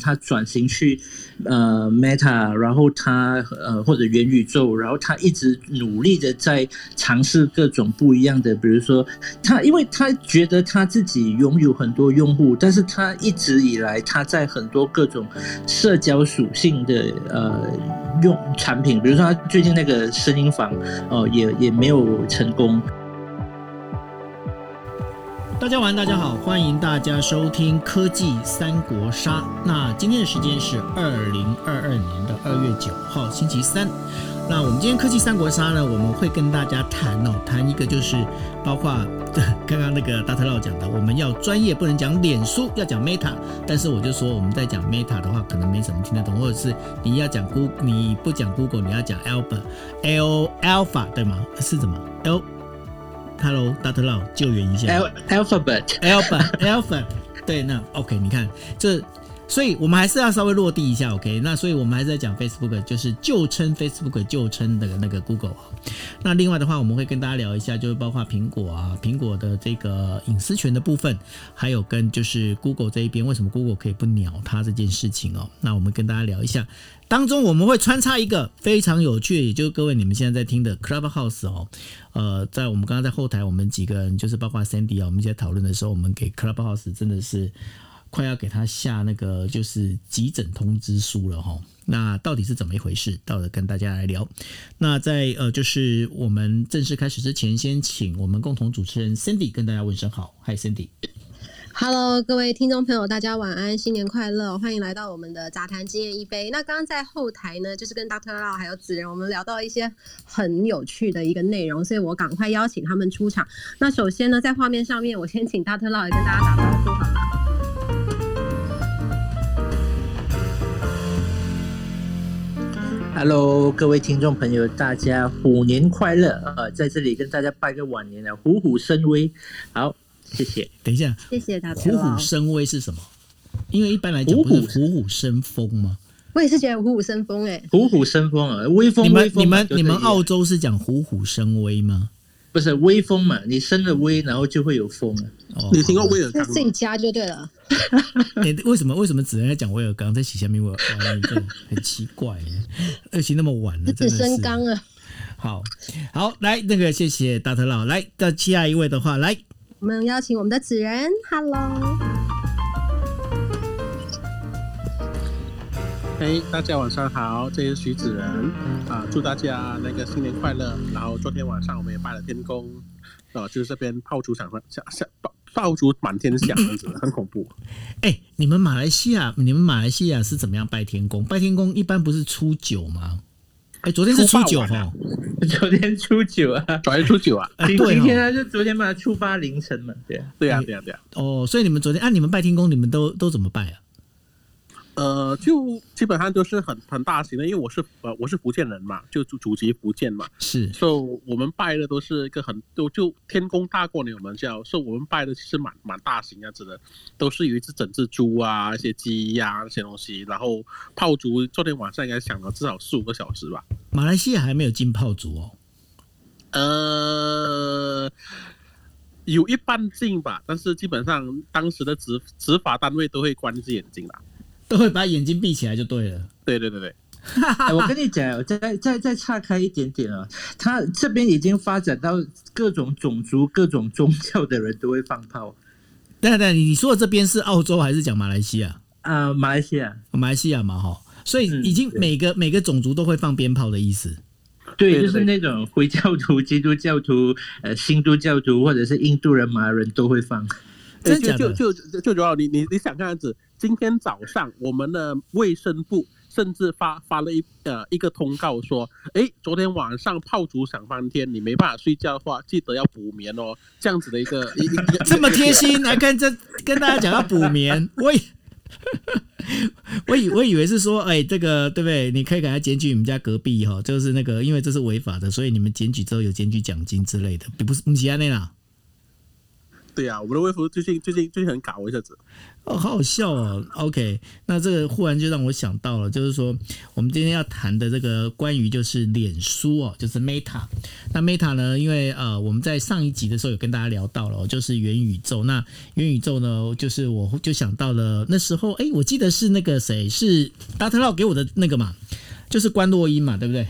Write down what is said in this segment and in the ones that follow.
他转型去呃 Meta，然后他呃或者元宇宙，然后他一直努力的在尝试各种不一样的，比如说他，因为他觉得他自己拥有很多用户，但是他一直以来他在很多各种社交属性的呃用产品，比如说他最近那个声音房哦，也也没有成功。大家晚，大家好，欢迎大家收听科技三国杀。那今天的时间是二零二二年的二月九号，星期三。那我们今天科技三国杀呢，我们会跟大家谈哦，谈一个就是包括刚刚那个大特佬讲的，我们要专业，不能讲脸书，要讲 Meta。但是我就说我们在讲 Meta 的话，可能没什么听得懂，或者是你要讲 Google，你不讲 Google，你要讲 Alpha，L Alpha 对吗？是什么？L L？Hello，大特佬，救援一下。Alphabet，Alphabet，Alphabet，对，那 OK，你看这，所以我们还是要稍微落地一下，OK。那所以我们还是在讲 Facebook，就是旧称 Facebook，旧称的那个 Google 那另外的话，我们会跟大家聊一下，就是包括苹果啊，苹果的这个隐私权的部分，还有跟就是 Google 这一边，为什么 Google 可以不鸟它这件事情哦。那我们跟大家聊一下。当中我们会穿插一个非常有趣，也就是各位你们现在在听的 Clubhouse 哦，呃，在我们刚刚在后台，我们几个人就是包括 Sandy 啊，我们一起讨论的时候，我们给 Clubhouse 真的是快要给他下那个就是急诊通知书了哈。那到底是怎么一回事？到了跟大家来聊。那在呃，就是我们正式开始之前，先请我们共同主持人 Cindy 跟大家问声好，Hi Sandy。Hello，各位听众朋友，大家晚安，新年快乐！欢迎来到我们的杂谈经验一杯。那刚刚在后台呢，就是跟 Doctor Lau 还有子仁，我们聊到一些很有趣的一个内容，所以我赶快邀请他们出场。那首先呢，在画面上面，我先请 Doctor Lau 也跟大家打招呼，好吗？Hello，各位听众朋友，大家虎年快乐！呃，在这里跟大家拜个晚年啊，虎虎生威。好。谢谢。等一下，谢谢大家。虎虎生威是什么？因为一般来讲，不是虎虎生风吗？我也是觉得虎虎生风，哎，虎虎生风啊，威风。你们、你们、你们澳洲是讲虎虎生威吗？不是微风嘛？你生了微，然后就会有风啊。哦，你听过威尔刚？自己加就对了。你 为什么为什么只能讲威尔刚在洗下面？我很奇怪，而且那么晚了，真的升刚了。好好来，那个谢谢大头佬。来到下一位的话，来。我们邀请我们的子仁，Hello，嘿，大家晚上好，这是徐子仁啊，祝大家那个新年快乐。然后昨天晚上我们也拜了天公，啊，就是这边炮竹响响响，爆爆竹满天响，这样子很恐怖。哎，你们马来西亚，你们马来西亚是怎么样拜天公？拜天公一般不是初九吗？哎，昨天是初九哈，昨天初九啊，昨天初九啊，今今天啊，就昨天嘛，初八凌晨嘛，对啊，对啊，对啊，对啊。哦，所以你们昨天啊，你们拜天公，你们都都怎么拜啊？呃，就基本上都是很很大型的，因为我是呃我是福建人嘛，就祖祖籍福建嘛，是，所以我们拜的都是一个很都就天公大过年我们叫，所以我们拜的其实蛮蛮大型样子的，都是有一只整只猪啊，一些鸡呀那些东西，然后炮竹昨天晚上应该响了至少四五个小时吧。马来西亚还没有进炮竹哦，呃，有一半进吧，但是基本上当时的执执法单位都会关一只眼睛啦。都会把眼睛闭起来就对了。对对对对，我跟你讲，再再再岔开一点点啊，他这边已经发展到各种种族、各种宗教的人都会放炮。对对，你说的这边是澳洲还是讲马来西亚？啊，马来西亚，马来西亚嘛哈，所以已经每个每个种族都会放鞭炮的意思。对，就是那种回教徒、基督教徒、呃，新都教徒或者是印度人、马来人都会放。真的？就就就就主要你你你想这样子。今天早上，我们的卫生部甚至发发了一呃一个通告说，哎，昨天晚上炮竹响翻天，你没办法睡觉的话，记得要补眠哦。这样子的一个一这么贴心，来跟这跟大家讲要补眠。我以我以我以为是说，哎，这个对不对？你可以给他检举你们家隔壁哈，就是那个，因为这是违法的，所以你们检举之后有检举奖金之类的，不是不是安内啦。对啊，我们的微服最近最近最近很搞一下子。好好笑哦。OK，那这个忽然就让我想到了，就是说我们今天要谈的这个关于就是脸书哦，就是 Meta。那 Meta 呢，因为呃我们在上一集的时候有跟大家聊到了，就是元宇宙。那元宇宙呢，就是我就想到了那时候，哎，我记得是那个谁是达特洛给我的那个嘛，就是关洛音嘛，对不对？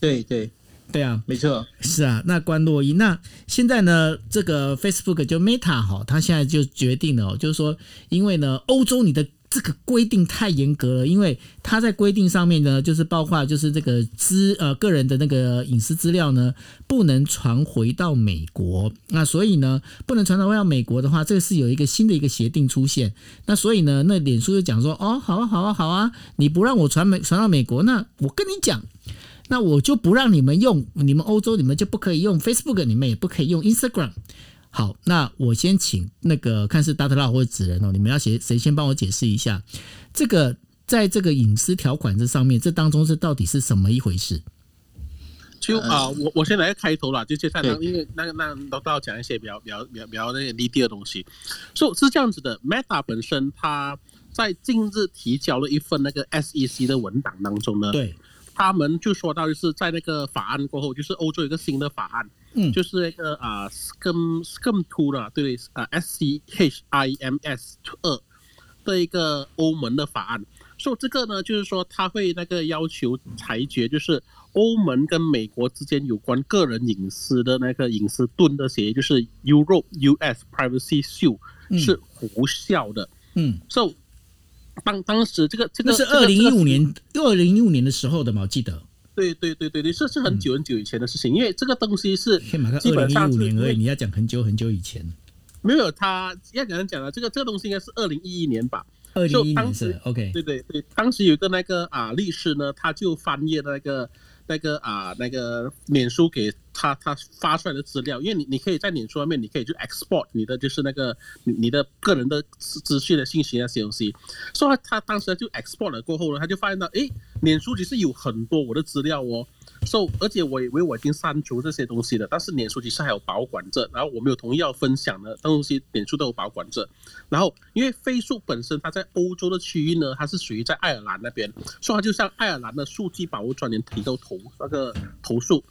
对对。对啊，没错，是啊。那关洛伊，那现在呢？这个 Facebook 就 Meta 哈，他现在就决定了，就是说，因为呢，欧洲你的这个规定太严格了，因为他在规定上面呢，就是包括就是这个资呃个人的那个隐私资料呢，不能传回到美国。那所以呢，不能传回到美国的话，这个是有一个新的一个协定出现。那所以呢，那脸书就讲说，哦，好啊，好啊，好啊，你不让我传美传到美国，那我跟你讲。那我就不让你们用，你们欧洲你们就不可以用 Facebook，你们也不可以用 Instagram。好，那我先请那个看是 Data 或者纸人哦，你们要写谁先帮我解释一下这个在这个隐私条款这上面，这当中是到底是什么一回事？就啊，我我先来个开头啦，就接下来因为那个那都都要讲一些比较比较比较比较那个离地的东西，所以是这样子的。Meta 本身它在近日提交了一份那个 SEC 的文档当中呢，对。他们就说到，就是在那个法案过后，就是欧洲有一个新的法案，嗯，就是那个啊，Scum Scum Two 了，对啊，S C H I M S 二的一个欧盟的法案。所以这个呢，就是说他会那个要求裁决，就是欧盟跟美国之间有关个人隐私的那个隐私盾的协议，就是 Europe US Privacy Shield 是无效的。嗯，So。当当时这个这个是二零一五年，二零一五年的时候的嘛，我记得。对对对对对，这是很久很久以前的事情，因为这个东西是基本上一五年而已。你要讲很久很久以前，没有他要讲讲了，这个这个东西应该是二零一一年吧。二零一一年是 OK。对对对，当时有一个那个啊律师呢，他就翻页那个。那个啊，那个脸书给他他发出来的资料，因为你你可以在脸书上面，你可以去 export 你的就是那个你你的个人的资资讯的信息那些东西，所以他当时就 export 了过后呢，他就发现到，哎，脸书其实有很多我的资料哦。so, 而且我以为我已经删除这些东西了，但是脸书其实还有保管着，然后我没有同意要分享的东西，脸书都有保管着。然后因为飞速本身它在欧洲的区域呢，它是属于在爱尔兰那边，所以它就向爱尔兰的数据保护专员提出投那个投诉。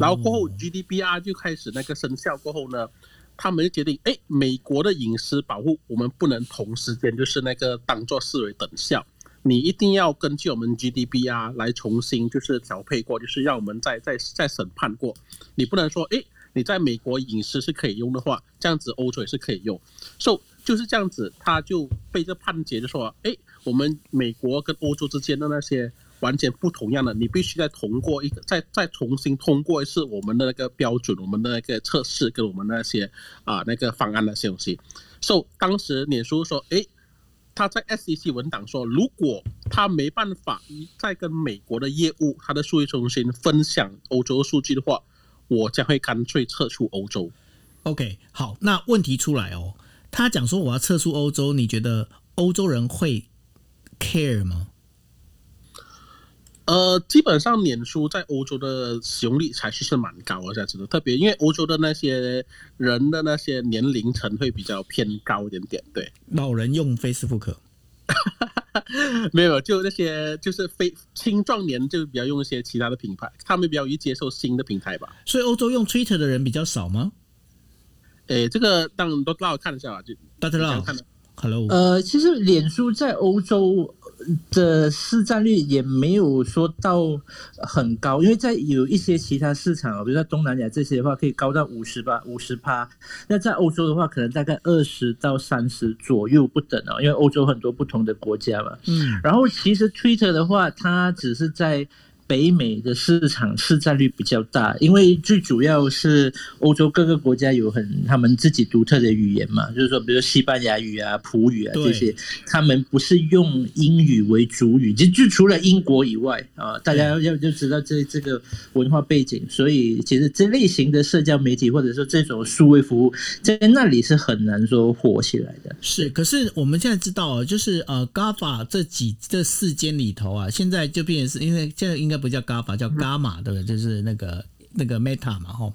然后过后 GDPR 就开始那个生效过后呢，他们就决定，哎，美国的隐私保护我们不能同时间就是那个当做视为等效。你一定要根据我们 GDPR 来重新就是调配过，就是让我们再再再审判过。你不能说，哎，你在美国隐私是可以用的话，这样子欧洲也是可以用。So 就是这样子，他就被这判决就说，哎，我们美国跟欧洲之间的那些完全不同样的，你必须再通过一个再再重新通过一次我们的那个标准，我们的那个测试跟我们那些啊那个方案那些东西。So 当时脸书说，哎。他在 SEC 文档说，如果他没办法再跟美国的业务、他的数据中心分享欧洲数据的话，我将会干脆撤出欧洲。OK，好，那问题出来哦，他讲说我要撤出欧洲，你觉得欧洲人会 care 吗？呃，基本上脸书在欧洲的使用率还是是蛮高的，这样子的。特别因为欧洲的那些人的那些年龄层会比较偏高一点点，对。老人用 Facebook，没有，就那些就是非青壮年就比较用一些其他的品牌，他们比较容易接受新的平台吧。所以欧洲用 Twitter 的人比较少吗？诶，这个当都让我看一下吧，就大家让我看 Hello，呃，其实脸书在欧洲。的市占率也没有说到很高，因为在有一些其他市场比如说东南亚这些的话，可以高到五十吧，五十趴。那在欧洲的话，可能大概二十到三十左右不等哦，因为欧洲很多不同的国家嘛。嗯，然后其实 Twitter 的话，它只是在。北美的市场市占率比较大，因为最主要是欧洲各个国家有很他们自己独特的语言嘛，就是说，比如西班牙语啊、葡语啊这些，他们不是用英语为主语，就就除了英国以外啊，大家要要就知道这这个文化背景，所以其实这类型的社交媒体或者说这种数位服务在那里是很难说火起来的。是，可是我们现在知道，就是呃，GAFA 这几这四间里头啊，现在就变成是因为现在应该。不叫 ga 法，叫伽马，对不对？就是那个那个 Meta 嘛，吼。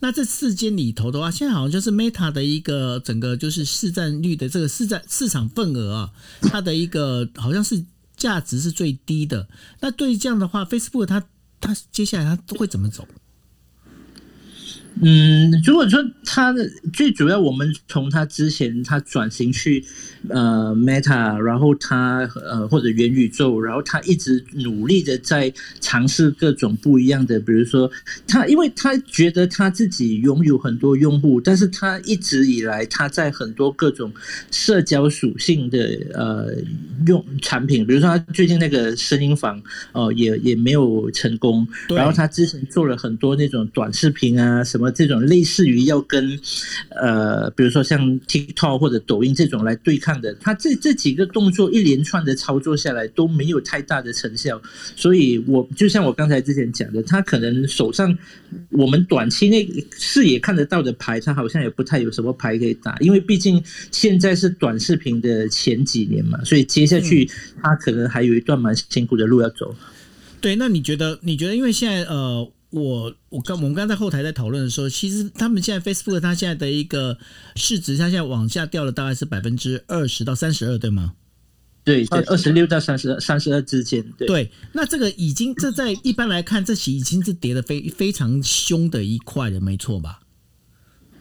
那这四间里头的话，现在好像就是 Meta 的一个整个就是市占率的这个市占市场份额啊，它的一个好像是价值是最低的。那对于这样的话，Facebook 它它接下来它都会怎么走？嗯，如果说他的最主要，我们从他之前他转型去呃 Meta，然后他呃或者元宇宙，然后他一直努力的在尝试各种不一样的，比如说他，因为他觉得他自己拥有很多用户，但是他一直以来他在很多各种社交属性的呃用产品，比如说他最近那个声音房哦也也没有成功，然后他之前做了很多那种短视频啊什么。这种类似于要跟呃，比如说像 TikTok 或者抖音这种来对抗的，他这这几个动作一连串的操作下来都没有太大的成效，所以我就像我刚才之前讲的，他可能手上我们短期内视野看得到的牌，他好像也不太有什么牌可以打，因为毕竟现在是短视频的前几年嘛，所以接下去他可能还有一段蛮辛苦的路要走。对，那你觉得？你觉得？因为现在呃。我我刚我们刚在后台在讨论的时候，其实他们现在 Facebook 它现在的一个市值，它现在往下掉了，大概是百分之二十到三十二，对吗？对对，二十六到三十二，三十二之间。对，那这个已经这在一般来看，这已经是跌的非非常凶的一块了，没错吧？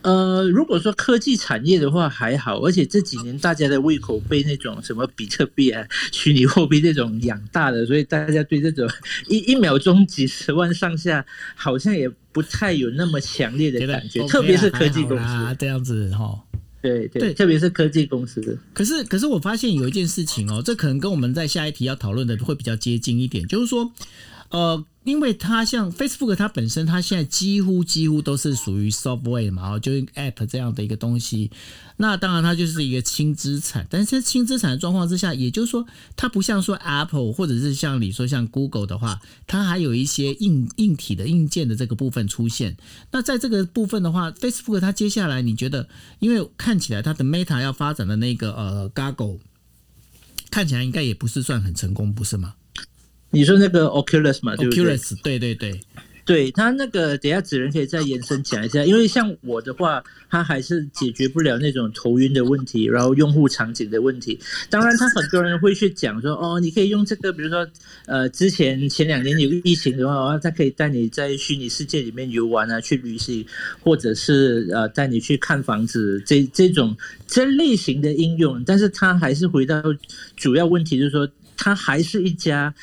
呃，如果说科技产业的话还好，而且这几年大家的胃口被那种什么比特币啊、虚拟货币这种养大了，所以大家对这种一 一秒钟几十万上下，好像也不太有那么强烈的感觉，特别是科技公司这样子哈。对对，特别是科技公司。可是可是我发现有一件事情哦，这可能跟我们在下一题要讨论的会比较接近一点，就是说。呃，因为它像 Facebook，它本身它现在几乎几乎都是属于 software 嘛，就是 app 这样的一个东西。那当然它就是一个轻资产，但是在轻资产的状况之下，也就是说它不像说 Apple 或者是像你说像 Google 的话，它还有一些硬硬体的硬件的这个部分出现。那在这个部分的话，Facebook 它接下来你觉得，因为看起来它的 Meta 要发展的那个呃 g o g g l e 看起来应该也不是算很成功，不是吗？你说那个 Oculus 嘛，对不对？对对对，对他那个等下子人可以再延伸讲一下，因为像我的话，他还是解决不了那种头晕的问题，然后用户场景的问题。当然，他很多人会去讲说，哦，你可以用这个，比如说，呃，之前前两年有疫情的话，他可以带你在虚拟世界里面游玩啊，去旅行，或者是呃带你去看房子，这这种这类型的应用。但是他还是回到主要问题，就是说，他还是一家。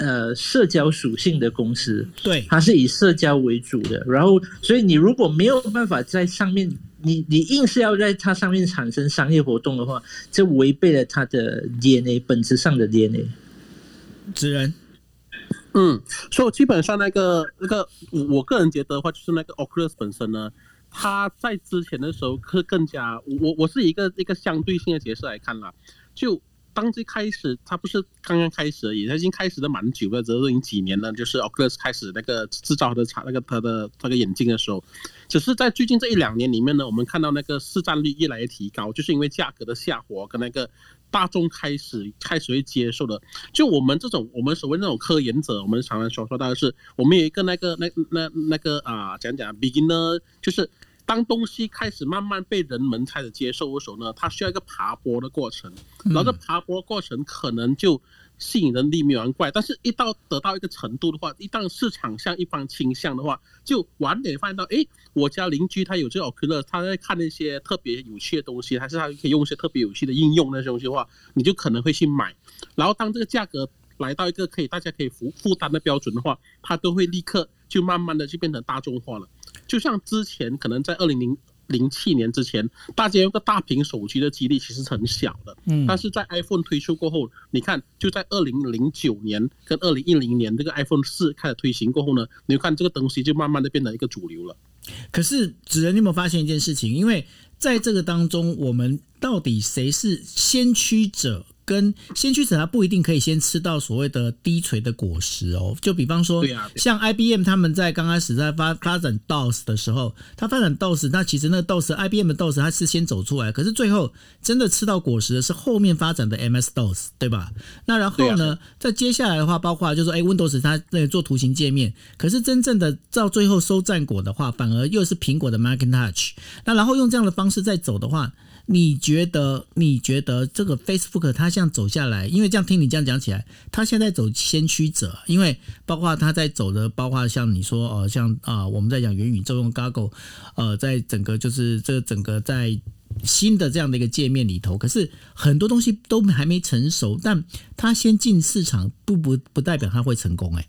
呃，社交属性的公司，对，它是以社交为主的。然后，所以你如果没有办法在上面，你你硬是要在它上面产生商业活动的话，这违背了它的 DNA 本质上的 DNA。子人，嗯，所以基本上那个那个，我我个人觉得的话，就是那个 Oculus 本身呢，它在之前的时候是更加，我我是一个一个相对性的角色来看啦，就。当最开始，它不是刚刚开始而已，它已经开始的蛮久了，这都已经几年了。就是 Oculus 开始那个制造的产那个它的那个眼镜的时候，只是在最近这一两年里面呢，我们看到那个市占率越来越提高，就是因为价格的下滑跟那个大众开始开始会接受的。就我们这种我们所谓那种科研者，我们常常所说到的是，我们有一个那个那那那个啊，讲讲 beginner，就是。当东西开始慢慢被人们开始接受的时候呢，它需要一个爬坡的过程，然后这爬坡过程可能就吸引人力没完怪，但是一到得到一个程度的话，一旦市场向一方倾向的话，就晚点发现到，哎，我家邻居他有这 Oculus，他在看那些特别有趣的东西，还是他可以用一些特别有趣的应用那些东西的话，你就可能会去买，然后当这个价格来到一个可以大家可以负负担的标准的话，它都会立刻就慢慢的就变成大众化了。就像之前可能在二零零零七年之前，大家用个大屏手机的几率其实很小的。嗯。但是在 iPhone 推出过后，你看就在二零零九年跟二零一零年这个 iPhone 四开始推行过后呢，你看这个东西就慢慢的变成一个主流了。可是子仁，你有没有发现一件事情？因为在这个当中，我们到底谁是先驱者跟先驱者他不一定可以先吃到所谓的低垂的果实哦。就比方说像 IBM 他们在刚开始在发发展 DOS 的时候，他发展 DOS，那其实那个 DOS IBM 的 DOS 它是先走出来，可是最后真的吃到果实的是后面发展的 MS DOS，对吧？那然后呢，在接下来的话，包括就是说，哎，Windows 它那个做图形界面，可是真正的到最后收战果的话，反而又是苹果的 Macintosh。那然后用这样的方式再走的话，你觉得？你觉得这个 Facebook 它这样走下来，因为这样听你这样讲起来，它现在走先驱者，因为包括它在走的，包括像你说，呃，像啊、我们在讲元宇宙用 Goggle，呃，在整个就是这整个在新的这样的一个界面里头，可是很多东西都还没成熟，但它先进市场不不不代表它会成功、哎，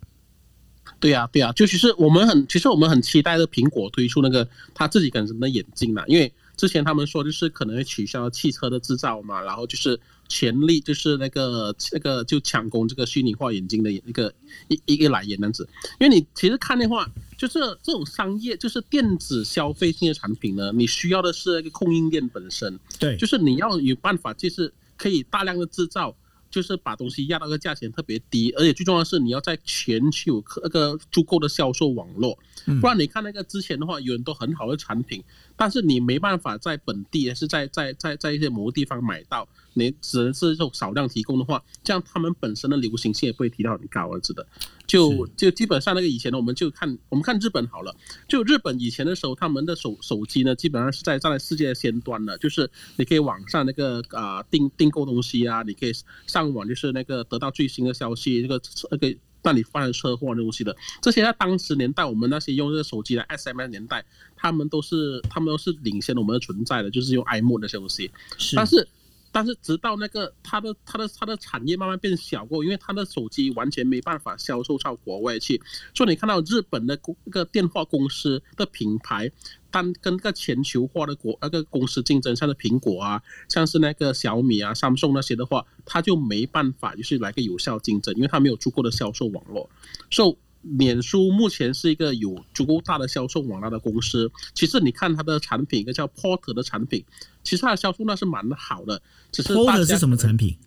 对呀、对呀、就其实我们很，其实我们很期待的苹果推出那个他自己本身的眼镜嘛，因为之前他们说就是可能会取消汽车的制造嘛，然后就是全力就是那个那个就抢攻这个虚拟化眼镜的一个一一个来源这样子。因为你其实看的话，就是这种商业就是电子消费性的产品呢，你需要的是那个供应链本身，对，就是你要有办法，就是可以大量的制造，就是把东西压到个价钱特别低，而且最重要的是你要在全球有那个足够的销售网络，嗯不然你看那个之前的话，有很多很好的产品，但是你没办法在本地还是在在在在一些某个地方买到，你只能是这种少量提供的话，这样他们本身的流行性也不会提到很高，我知的。就就基本上那个以前呢，我们就看我们看日本好了，就日本以前的时候，他们的手手机呢，基本上是在站在世界的先端的，就是你可以网上那个啊、订订购东西啊，你可以上网就是那个得到最新的消息，这个那个让你发生车祸的东西的，这些在当时年代，我们那些用这个手机的 SMS 年代，他们都是他们都是领先我们的存在的，就是用 iMode 那些东西，是，但是但是直到那个它的它的它的产业慢慢变小过，因为它的手机完全没办法销售到国外去，所以你看到日本的公那个电话公司的品牌，单跟个全球化的国那个公司竞争，像是苹果啊，像是那个小米啊、三星那些的话，它就没办法就是来个有效竞争，因为它没有足够的销售网络，所以。脸书目前是一个有足够大的销售网络的公司。其实你看它的产品，一个叫 Porter 的产品，其实它的销售那是蛮好的，只是大 PO 家的是什么产品？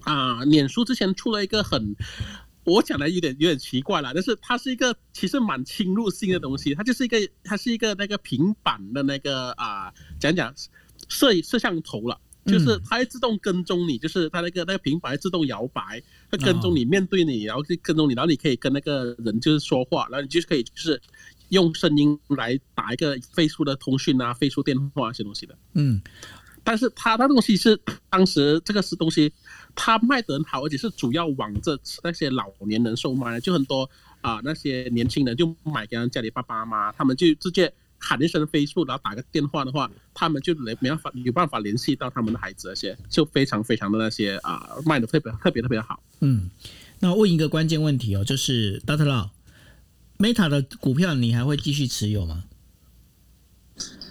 啊，脸书之前出了一个很，我讲的有点有点奇怪了，但是它是一个其实蛮侵入性的东西，它就是一个它是一个那个平板的那个啊，讲讲摄摄像头了。就是它会自动跟踪你，就是它那个那个平板自动摇摆，它跟踪你，面对你，然后就跟踪你，然后你可以跟那个人就是说话，然后你就是可以就是用声音来打一个飞速的通讯啊、飞速电话这些东西的。嗯，但是它那东西是当时这个是东西，它卖得很好，而且是主要往这那些老年人售卖的，就很多啊、那些年轻人就买给家里爸爸妈妈，他们就直接喊一声飞速，然后打个电话的话，他们就没没办法有办法联系到他们的孩子，那些就非常非常的那些啊、卖的特别特别特别好。嗯，那问一个关键问题哦，就是 Dr. Lau。Meta 的股票你还会继续持有吗？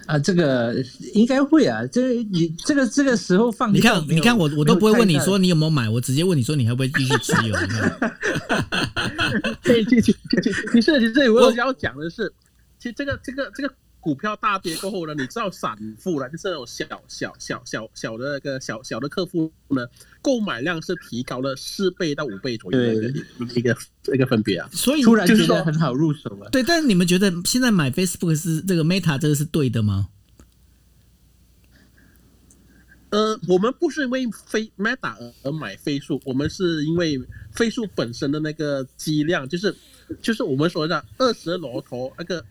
啊，这个应该会啊，这你这个这个时候放你看，你看我我都不会问你说你有没有买，我直接问你说你还会不会继续持有？你看 对，其实其实其实其实我要讲的是，其实这个这个这个股票大跌过后呢，你知道散户呢，就是那种小小小小小的那个小小的客户呢，购买量是提高了四倍到五倍左右的一个一个一个分别啊。所以突然就是说觉得很好入手了。对，但是你们觉得现在买 Facebook 是这个 Meta 这个是对的吗？呃，我们不是因为飞 Meta 而而买飞速，我们是因为飞速本身的那个机量，就是就是我们说的二十罗头那个。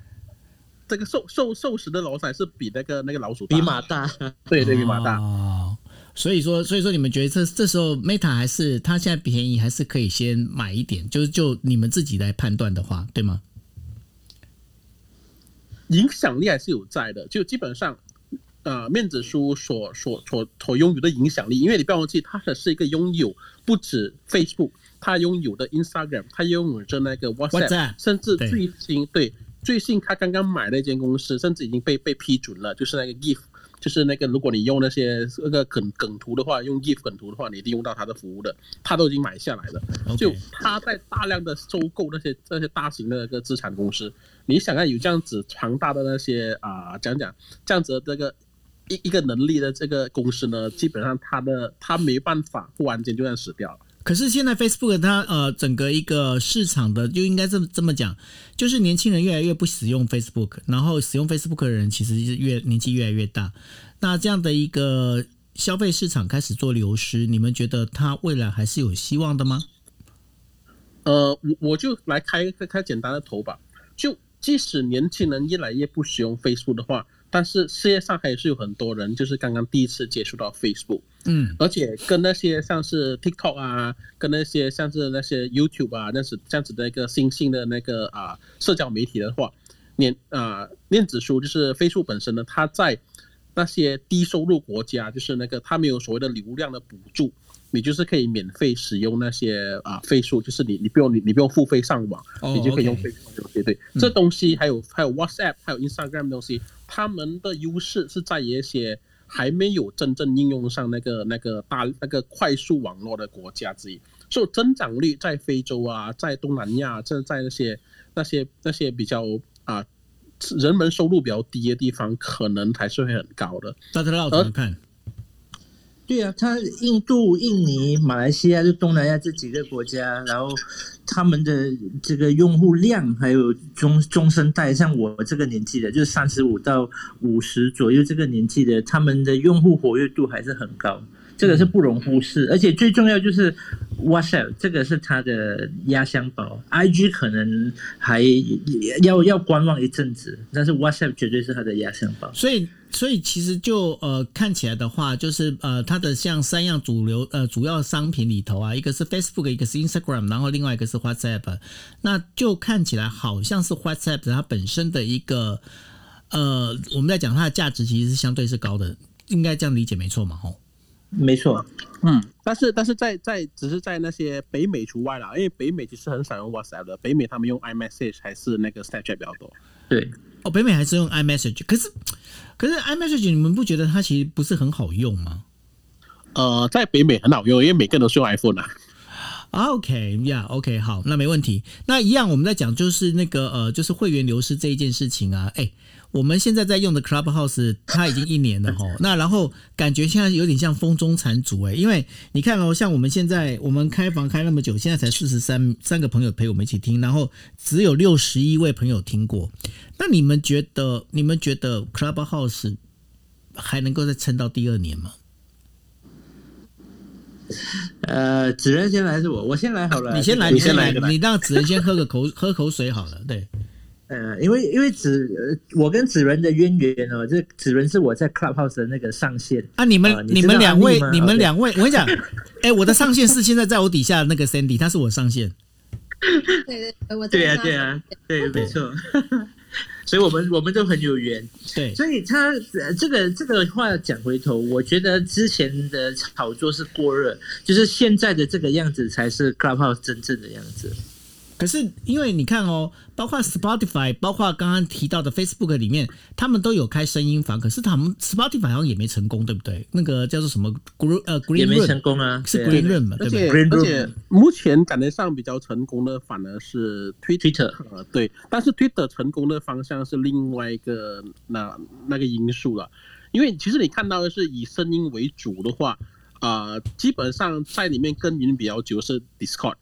这个瘦瘦瘦死的老仔是比那个那个老鼠比马大，对对比马大，哦，所以说，所以说你们觉得这这时候 Meta 还是它现在便宜，还是可以先买一点？就是就你们自己来判断的话，对吗？影响力还是有在的，就基本上，呃，面子书所所所所拥有的影响力，因为你不要忘记，它是一个拥有不止 Facebook，它拥有的 Instagram，它拥有着那个 WhatsApp，甚至最新对最近他刚刚买的一间公司，甚至已经被被批准了，就是那个 GIF。就是那个，如果你用那些那个梗梗图的话，用 GIF 梗图的话，你一定用到他的服务的，他都已经买下来了。就他在大量的收购那些那些大型的那个资产公司，你想看有这样子庞大的那些啊、讲讲这样子的这个一一个能力的这个公司呢，基本上它的它没办法忽然间就这样死掉了。可是现在 Facebook 它呃整个一个市场的就应该这么这么讲，就是年轻人越来越不使用 Facebook，然后使用 Facebook 的人其实是越年纪越来越大，那这样的一个消费市场开始做流失，你们觉得它未来还是有希望的吗？呃，我我就来开开开简单的头吧。就即使年轻人越来越不使用 Facebook 的话，但是世界上还是有很多人就是刚刚第一次接触到 Facebook，嗯，而且跟那些像是 TikTok 啊，跟那些像是那些 YouTube 啊，那是这样子的一个新兴的那个啊社交媒体的话，念啊电子书就是 Facebook 本身呢，它在那些低收入国家，就是那个它没有所谓的流量的补助。你就是可以免费使用那些啊费数，就是你你不用你你不用付费上网，你就可以用费数对对，这东西还有还有 WhatsApp 还有 Instagram 东西，他们的优势是在一些还没有真正应用上那个那个大那个快速网络的国家之一，所以增长率在非洲啊，在东南亚，这在那些那些那些比较啊人们收入比较低的地方，可能还是会很高的。大家怎么看？对啊，它印度、印尼、马来西亚就东南亚这几个国家，然后他们的这个用户量，还有中中生代，像我这个年纪的，就是三十五到五十左右这个年纪的，他们的用户活跃度还是很高，这个是不容忽视。而且最重要就是 WhatsApp，这个是它的压箱宝，IG 可能还要要观望一阵子，但是 WhatsApp 绝对是它的压箱宝。所以。所以其实就呃看起来的话，就是呃它的像三样主流呃主要商品里头啊，一个是 Facebook，一个是 Instagram，然后另外一个是 WhatsApp。那就看起来好像是 WhatsApp 它本身的一个呃我们在讲它的价值其实是相对是高的，应该这样理解没错嘛？吼，没错，嗯，但是但是在在只是在那些北美除外啦，因为北美其实很少用 WhatsApp 的，北美他们用 iMessage 还是那个 Snapchat 比较多。对。哦，北美还是用 iMessage，可是可是 iMessage 你们不觉得它其实不是很好用吗？呃，在北美很好用，因为每个人都是用 iPhone 啊。OK 呀，OK 好，那没问题。那一样我们在讲就是那个呃，就是会员流失这一件事情啊，哎。我们现在在用的 Clubhouse，它已经一年了哈。那然后感觉现在有点像风中残烛哎，因为你看哦，像我们现在我们开房开那么久，现在才四十三三个朋友陪我们一起听，然后只有六十一位朋友听过。那你们觉得，你们觉得 Clubhouse 还能够再撑到第二年吗？呃，子仁先来还是我？我先来好了。你先来，你先来，你让子仁先喝个口喝口水好了，对。呃，因为因为子我跟子仁的渊源哦，这子仁是我在 Clubhouse 的那个上线啊。你们你们两位，你们两位，我跟你讲，哎，我的上线是现在在我底下那个 Sandy，他是我上线。对对，我对啊对啊对，没错。所以我们我们都很有缘。对，所以他这个这个话讲回头，我觉得之前的炒作是过热，就是现在的这个样子才是 Clubhouse 真正的样子。可是因为你看哦，包括 Spotify，包括刚刚提到的 Facebook 里面，他们都有开声音房，可是他们 Spotify 好像也没成功，对不对？那个叫做什么 Green 呃 Green 也没成功啊，是 Green Room 嘛？而且而且目前感觉上比较成功的反而是 Twitter，呃对，但是 Twitter 成功的方向是另外一个那那个因素了，因为其实你看到的是以声音为主的话，啊，基本上在里面耕耘比较久是 Discord。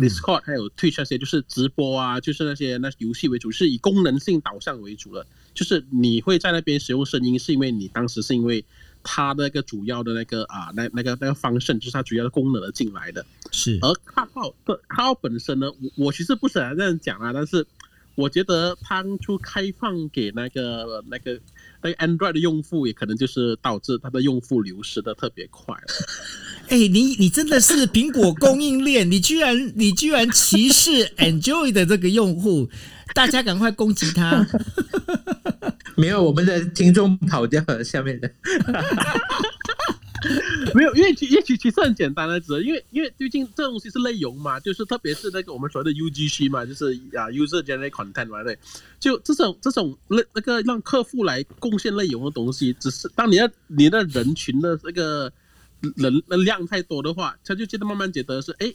Discord 还有 Twitch 那些就是直播啊，就是那些那游戏为主，是以功能性导向为主的。就是你会在那边使用声音，是因为你当时是因为它那个主要的那个啊，那那个那个方式，就是它主要的功能而进来的。是。而卡号的卡号本身呢，我我其实不是这样讲啊，但是我觉得当初开放给那个那个那个 Android 的用户，也可能就是导致它的用户流失的特别快。哎，你你真的是苹果供应链，你居然你居然歧视 Enjoy 的这个用户，大家赶快攻击他！没有，我们的听众跑掉了，下面的。没有，因为其其其实很简单的，只因为因为最近这东西是内容嘛，就是特别是那个我们所谓的 UGC 嘛，就是啊 User Generated Content 嘛，对，就这种这种那那个让客户来贡献内容的东西，只是当你的你的人群的那个。人的量太多的话，他就觉得慢慢觉得是哎，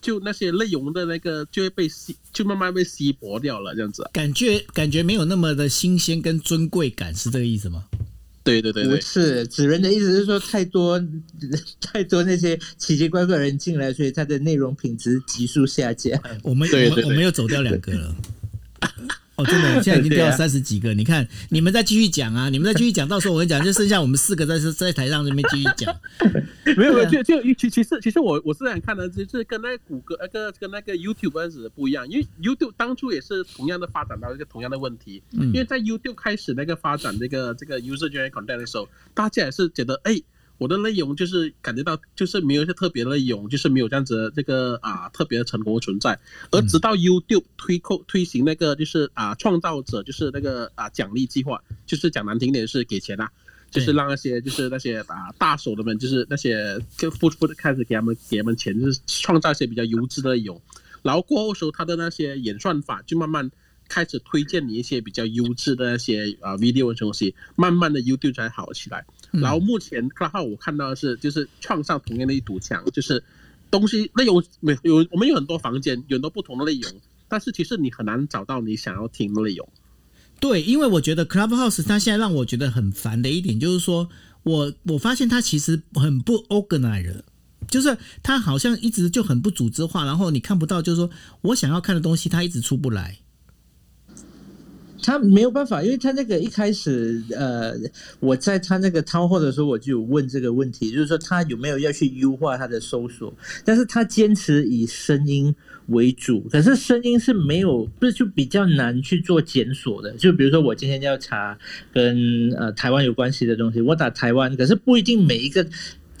就那些内容的那个就会被吸，就慢慢被稀薄掉了，这样子。感觉感觉没有那么的新鲜跟尊贵感，是这个意思吗？不对对对不，是，子人的意思是说太多太多那些奇奇怪怪的人进来，所以它的内容品质急速下降。我们对对对我们我们又走掉两个了。哦，真的，现在已经 掉三十几个。你看，你们再继续讲啊，你们再继续讲，到时候我跟你讲，就剩下我们四个在在台上这边继续讲。没有就就其其实其实我我是想看的，就是跟那个谷歌那个跟那个 YouTube 开始不一样，因为 YouTube 当初也是同样的发展到一个同样的问题，嗯因为在 YouTube 开始那个发展这个这个 user generated content 的时候，大家也是觉得哎。我的内容就是感觉到，就是没有一些特别的内容，就是没有这样子的这个啊特别的成功存在。而直到 YouTube 推扣推行那个就是啊创造者就是那个啊奖励计划，就是讲难听点是给钱啦、就是让那些就是那些啊大手的们，就是那些跟付出的开始给他们给他们钱，就是创造一些比较优质的内容。然后过后时候，他的那些演算法就慢慢开始推荐你一些比较优质的那些啊 video 的东西，慢慢的 YouTube 才好起来。然后目前 c l u b 我看到的是，就是创上同样的一堵墙，就是东西内容没有我们有很多房间，有很多不同的内容，但是其实你很难找到你想要听的内容。对，因为我觉得 Clubhouse 它现在让我觉得很烦的一点就是说，我我发现它其实很不 organized，就是它好像一直就很不组织化，然后你看不到，就是说我想要看的东西，它一直出不来。他没有办法，因为他那个一开始，呃，我在他那个掏货的时候，我就有问这个问题，就是说他有没有要去优化他的搜索，但是他坚持以声音为主，可是声音是没有，不是就比较难去做检索的。就比如说我今天要查跟呃台湾有关系的东西，我打台湾，可是不一定每一个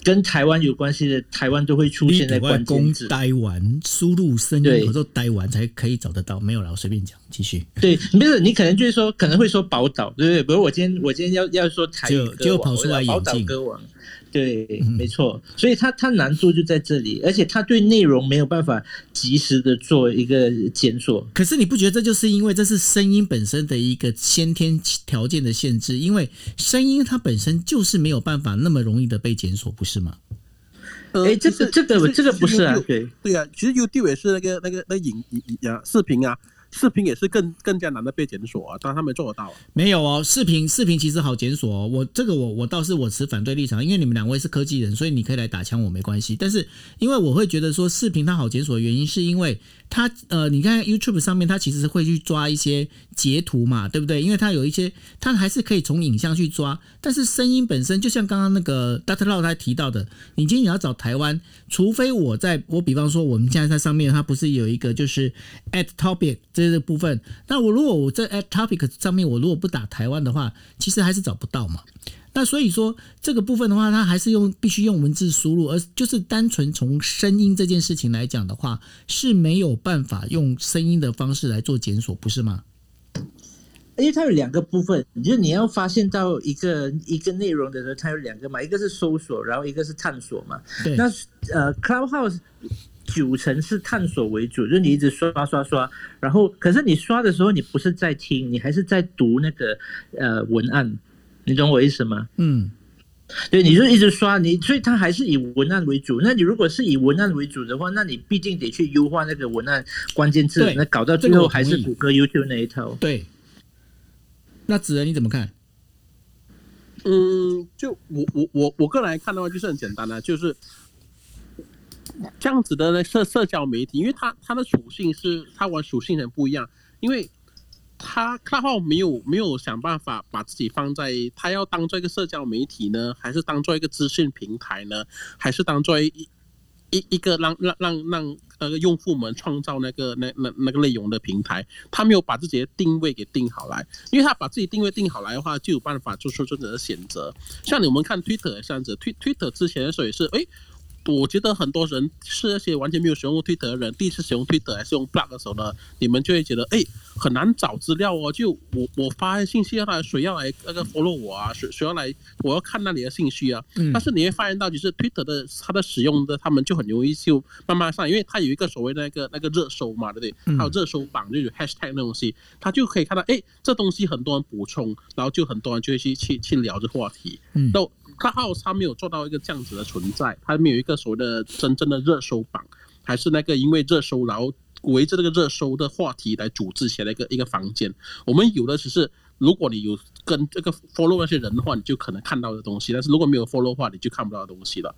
跟台湾有关系的台湾都会出现在关键字。呆完输入声音，对有时候呆完才可以找得到。没有了，我随便讲，继续。对，不是你可能就是说可能会说宝岛，对不对？比如我今天我今天要要说台语就歌王就跑出来眼镜歌王，对，嗯没错。所以它它难度就在这里，而且它对内容没有办法及时的做一个检索。可是你不觉得这就是因为这是声音本身的一个先天条件的限制？因为声音它本身就是没有办法那么容易的被检索，不是吗？呃哎这个这个这个不是啊其实 YouTube- 对对啊，其实 YouTube 也是那个那个那影影影啊视频啊，视频也是更更加难的被检索啊，但他们做得到啊。没有哦，视频视频其实好检索哦。我这个我我倒是我持反对立场，因为你们两位是科技人，所以你可以来打枪我没关系。但是因为我会觉得说视频它好检索的原因，是因为它呃，你看 YouTube 上面它其实会去抓一些截图嘛，对不对？因为它有一些它还是可以从影像去抓，但是声音本身就像刚刚那个 Dr. Lau 他提到的，你今天你要找台湾，除非我在我比方说我们现在在上面，它不是有一个就是 at topic 这个部分，那我如果我在 at topic 上面，我如果不打台湾的话，其实还是找不到嘛。那所以说这个部分的话，它还是用必须用文字输入，而就是单纯从声音这件事情来讲的话，是没有办法用声音的方式来做检索，不是吗？因为它有两个部分，就是你要发现到一个一个内容的时候，它有两个嘛，一个是搜索，然后一个是探索嘛。对，那呃，Clubhouse 九成是探索为主，就是你一直刷刷刷，然后可是你刷的时候，你不是在听，你还是在读那个呃文案，你懂我意思吗？嗯，对，你就一直刷你，所以它还是以文案为主。那你如果是以文案为主的话，那你必定得去优化那个文案关键字，那搞到最后还是谷歌、YouTube 那一套。对。那子仁你怎么看？嗯，就我我我我个人来看的话，就是很简单的，就是这样子的那社社交媒体，因为它它的属性是它玩属性很不一样，因为它 c l u b 没有没有想办法把自己放在它要当做一个社交媒体呢，还是当做一个资讯平台呢，还是当做一一一个让让让让那个用户们创造那个那那那个内容的平台，他没有把自己的定位给定好来，因为他把自己定位定好来的话，就有办法做出真正的选择。像你们看 Twitter 这样子，Twitter 之前的时候也是，诶，我觉得很多人是那些完全没有使用过 Twitter 的人，第一次使用 Twitter 还是用 Blog 的时候呢，你们就会觉得，哎，很难找资料哦。就我我发信息要来，谁要来那个 follow 我啊？谁谁要来？我要看那里的信息啊。嗯但是你会发现到，就是 Twitter 的它的使用的，他们就很容易就慢慢上，因为它有一个所谓的那个那个热搜嘛，对不对？嗯还有热搜榜，就有 hashtag 那东西，它就可以看到，哎，这东西很多人补充，然后就很多人就会去去去聊这话题。嗯那 Clubhouse 它没有做到一个这样子的存在，它没有一个所谓的真正的热搜榜，还是那个因为热搜然后围着这个热搜的话题来组织起来一个一个房间。我们有的只是如果你有跟这个 follow 那些人的话，你就可能看到的东西；但是如果没有 follow 的话，你就看不到东西了。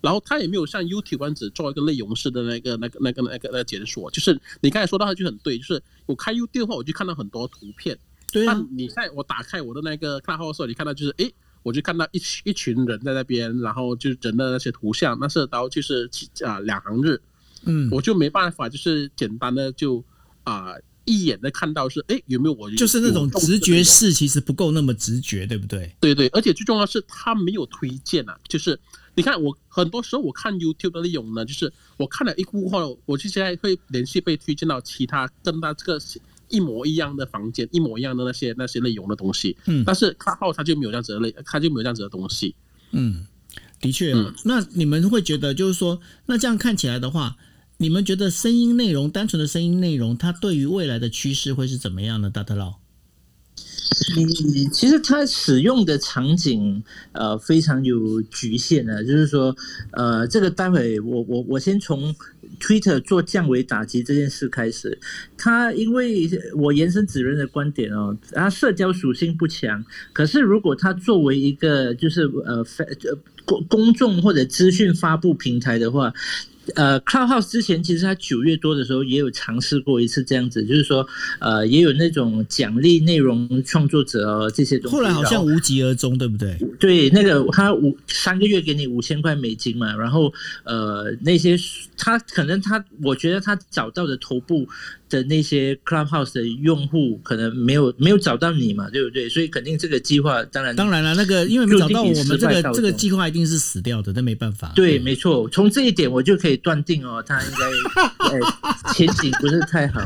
然后它也没有像 YouTube 这样子做一个内容式的那个、那个、那个、那个、那个检索。就是你刚才说到，它就很对，就是我开 YouTube 的话，我就看到很多图片。对啊，你在我打开我的那个看号的时候，你看到就是诶，我就看到一群一群人在那边，然后就是人的那些图像，那是然后就是啊两行日，嗯，我就没办法，就是简单的就啊。一眼的看到是哎有没有我就是那种直觉式，其实不够那么直觉，对不对？对对，而且最重要是他没有推荐啊，就是你看我很多时候我看 YouTube 的内容呢，就是我看了一部后，我就现在会连续被推荐到其他跟他这个一模一样的房间、一模一样的那些那些内容的东西。嗯，但是卡号它就没有这样子的类，它就没有这样子的东西。嗯，的确。那你们会觉得就是说，那这样看起来的话。你们觉得声音内容，单纯的声音内容，它对于未来的趋势会是怎么样的？大特佬，你其实它使用的场景呃非常有局限的，就是说呃这个待会我我我先从 Twitter 做降维打击这件事开始，它因为我延伸子人的观点哦，它社交属性不强，可是如果它作为一个就是呃公公众或者资讯发布平台的话。呃，Cloudhouse 之前其实他九月多的时候也有尝试过一次这样子，就是说，呃，也有那种奖励内容创作者这些东西，后来好像无疾而终，对不对？对，那个他五三个月给你五千块美金嘛，然后呃，那些他可能他，我觉得他找到的头部。的那些 Clubhouse 的用户可能没有没有找到你嘛，对不对？所以肯定这个计划当然当然了，那个因为没找到我们这个这个计划一定是死掉的，那没办法。对，没错，从这一点我就可以断定哦，他应该前景不是太好。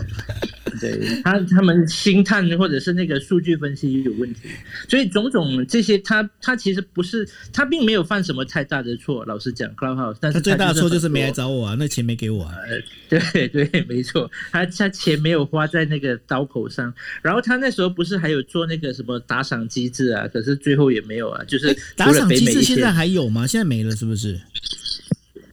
对他，他们星探或者是那个数据分析有问题，所以种种这些，他他其实不是，他并没有犯什么太大的错。老实讲，Clubhouse，但是他最大的错就是没来找我啊，那钱没给我啊。对对，没错，他他钱没有花在那个刀口上。然后他那时候不是还有做那个什么打赏机制啊？可是最后也没有啊，就是打赏机制现在还有吗？现在没了是不是？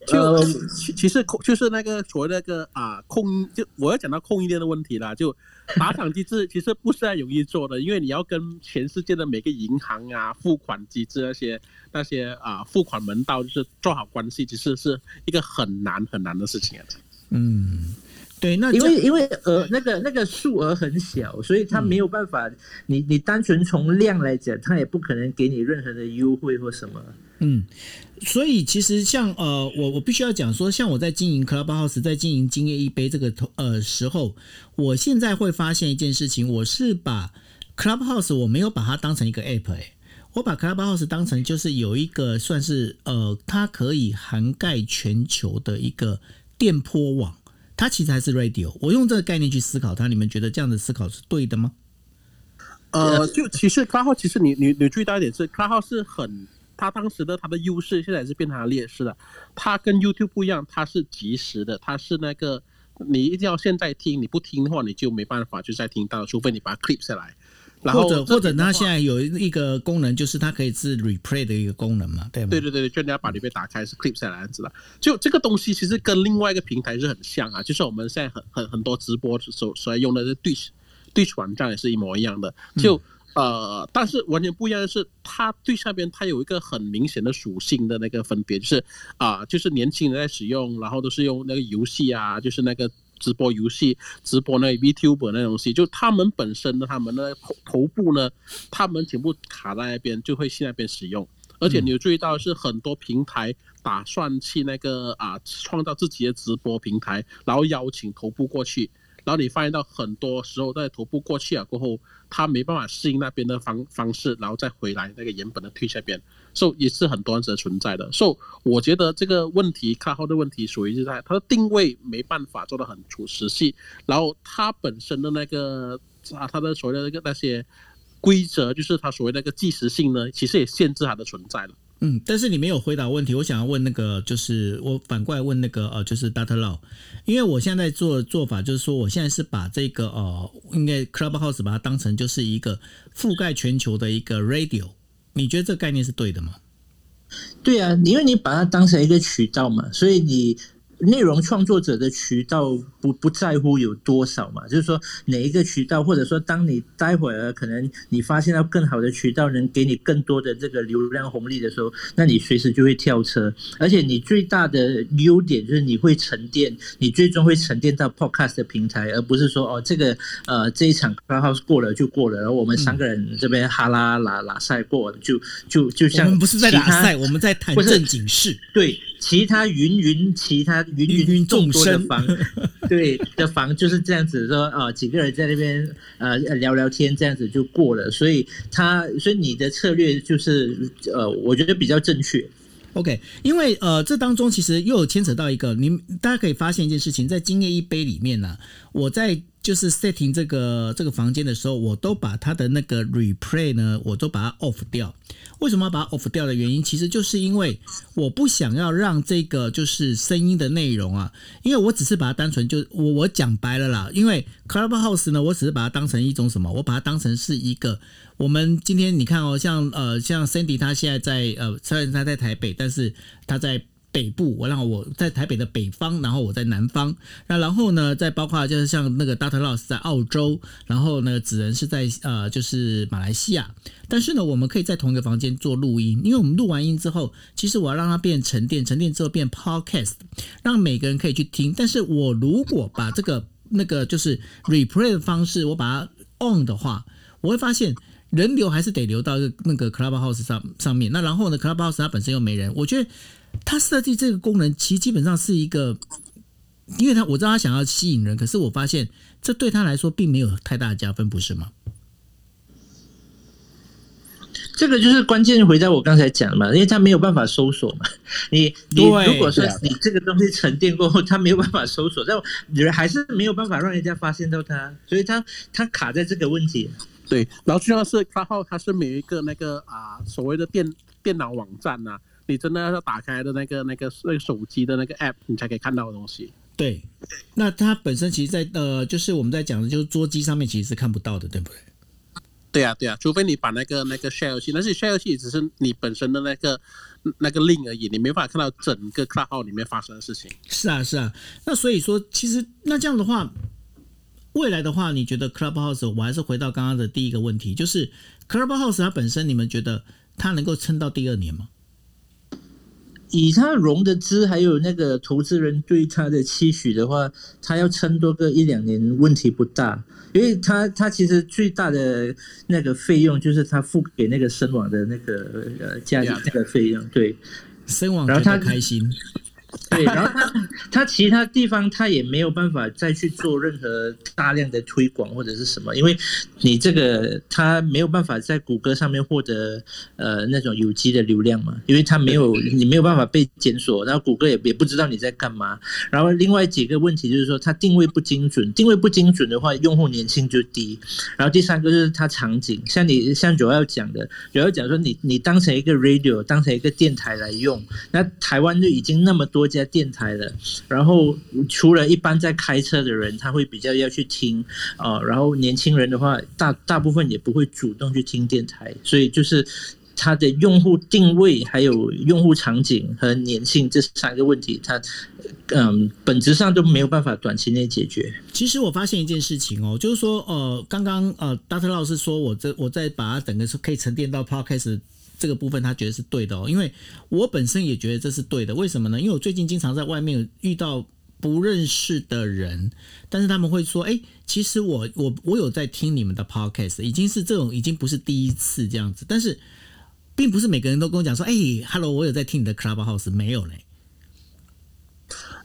就其其实控就是那个所谓那个啊控就我要讲到空一点的问题啦，就打赏机制 其实不是太容易做的，因为你要跟全世界的每个银行啊付款机制那些那些啊付款门道就是做好关系，其实是一个很难很难的事情。嗯。对，那因为因为呃那个那个数额很小，所以他没有办法。你你单纯从量来讲，他也不可能给你任何的优惠或什么。嗯，所以其实像呃我我必须要讲说，像我在经营 Clubhouse，在经营今夜一杯这个呃时候，我现在会发现一件事情，我是把 Clubhouse 我没有把它当成一个 app，哎，我把 Clubhouse 当成就是有一个算是呃它可以涵盖全球的一个电波网。它其实还是 radio，我用这个概念去思考它，你们觉得这样的思考是对的吗？呃，就其实 Clubhouse，其实你你你注意到一点是 Clubhouse 是很，它当时的它的优势现在是变成它劣势了。它跟 YouTube 不一样，它是及时的，它是那个你一定要现在听，你不听的话你就没办法就再听到，除非你把它 clip 下来。或者或者，它现在有一个功能，就是它可以是 replay 的一个功能嘛，对吗？对对对就你要把里面打开是 clip 下来样子的。就这个东西其实跟另外一个平台是很像啊，就是我们现在很很很多直播所所用的 Twitch，Twitch 网站也是一模一样的。就呃，但是完全不一样的是，它最下边它有一个很明显的属性的那个分别，就是啊，就是年轻人在使用，然后都是用那个游戏啊，就是那个。直播游戏、直播那 VTuber 那东西，就他们本身的他们的头头部呢，他们全部卡在那边，就会去那边使用。而且你有注意到，是很多平台打算去那个啊，创造自己的直播平台，然后邀请头部过去。然后你发现到很多时候在徒步过去了过后，他没办法适应那边的方方式，然后再回来那个原本的退下边，所以也是很多人存在的。所以我觉得这个问题，卡号的问题属于是在它的定位没办法做的很出实细，然后它本身的那个啊，它的所谓的那个那些规则，就是它所谓那个即时性呢，其实也限制它的存在了。嗯，但是你没有回答问题，我想要问那个，就是我反过来问那个呃，就是 Data Law，因为我现在做做法就是说，我现在是把这个呃，应该 Clubhouse 把它当成就是一个覆盖全球的一个 Radio，你觉得这个概念是对的吗？对啊，因为你把它当成一个渠道嘛，所以你内容创作者的渠道不不在乎有多少嘛，就是说哪一个渠道，或者说当你待会儿可能你发现到更好的渠道能给你更多的这个流量红利的时候，那你随时就会跳车。而且你最大的优点就是你会沉淀，你最终会沉淀到 Podcast 的平台，而不是说哦这个呃这一场 Clubhouse 过了就过了，然后我们三个人这边哈拉拉拉赛过，就就就像我们不是在打赛，我们在谈正经事。对，其他云云其他芸芸众多的房，对的房就是这样子说啊，几个人在那边呃聊聊天，这样子就过了。所以他，所以你的策略就是呃，我觉得比较正确。OK，因为呃，这当中其实又有牵扯到一个，你大家可以发现一件事情，在今夜一杯里面呢，我在就是 setting 这个这个房间的时候，我都把它的那个 replay 呢，我都把它 off 掉。为什么要把它 off 掉的原因，其实就是因为我不想要让这个就是声音的内容啊，因为我只是把它单纯就我我讲白了啦，因为 Clubhouse 呢，我只是把它当成一种什么，我把它当成是一个。我们今天你看哦，像呃像 Sandy 他现在在呃虽然他在台北，但是他在北部，我让我在台北的北方，然后我在南方，那然后呢，再包括就是像那个 Dr. Loss 在澳洲，然后呢子仁是在呃就是马来西亚，但是呢我们可以在同一个房间做录音，因为我们录完音之后，其实我要让它变沉淀，沉淀之后变 Podcast，让每个人可以去听，但是我如果把这个那个就是 Replay 的方式，我把它 On 的话，我会发现。人流还是得流到那个 Clubhouse 上上面，那然后呢，Clubhouse 它本身又没人，我觉得它设计这个功能其实基本上是一个，因为他我知道他想要吸引人，可是我发现这对他来说并没有太大的加分，不是吗？这个就是关键，回到我刚才讲的嘛，因为他没有办法搜索嘛。你你如果说你这个东西沉淀过后，他没有办法搜索，但人还是没有办法让人家发现到他，所以他他卡在这个问题。对，然后最重要是，它号它是每一个那个啊所谓的电电脑网站呐，你真的要打开的那个那个那个手机的那个 app，你才可以看到的东西。对，那它本身其实，在呃，就是我们在讲的，就是桌机上面其实是看不到的，对不对？对啊，对啊，除非你把那个那个 share 器，但是 share 器只是你本身的那个那个 link 而已，你没法看到整个 cloud 号里面发生的事情。是啊，是啊，那所以说，其实那这样的话。未来的话，你觉得 Clubhouse？我还是回到刚刚的第一个问题，就是 Clubhouse 它本身，你们觉得它能够撑到第二年吗？以他融的资，还有那个投资人对他的期许的话，他要撑多个一两年问题不大，因为他他其实最大的那个费用就是他付给那个深网的那个呃价那个费用，对，深网然后他开心。对，然后他他其他地方他也没有办法再去做任何大量的推广或者是什么，因为你这个他没有办法在谷歌上面获得呃那种有机的流量嘛，因为他没有你没有办法被检索，然后谷歌也也不知道你在干嘛。然后另外几个问题就是说，它定位不精准，定位不精准的话，用户粘性就低。然后第三个就是它场景，像你像主要讲的，主要讲说你你当成一个 radio，当成一个电台来用，那台湾就已经那么多。多家电台的，然后除了一般在开车的人，他会比较要去听啊，然后年轻人的话，大大部分也不会主动去听电台，所以就是它的用户定位、还有用户场景和粘性这三个问题，它嗯本质上都没有办法短期内解决。其实我发现一件事情哦，就是说呃，刚刚呃，大特老师说我这我在把它整个是可以沉淀到 podcast。这个部分他觉得是对的哦，因为我本身也觉得这是对的。为什么呢？因为我最近经常在外面遇到不认识的人，但是他们会说：“哎，其实我我我有在听你们的 podcast，已经是这种已经不是第一次这样子。”但是并不是每个人都跟我讲说：“哎，hello，我有在听你的 clubhouse。”没有嘞。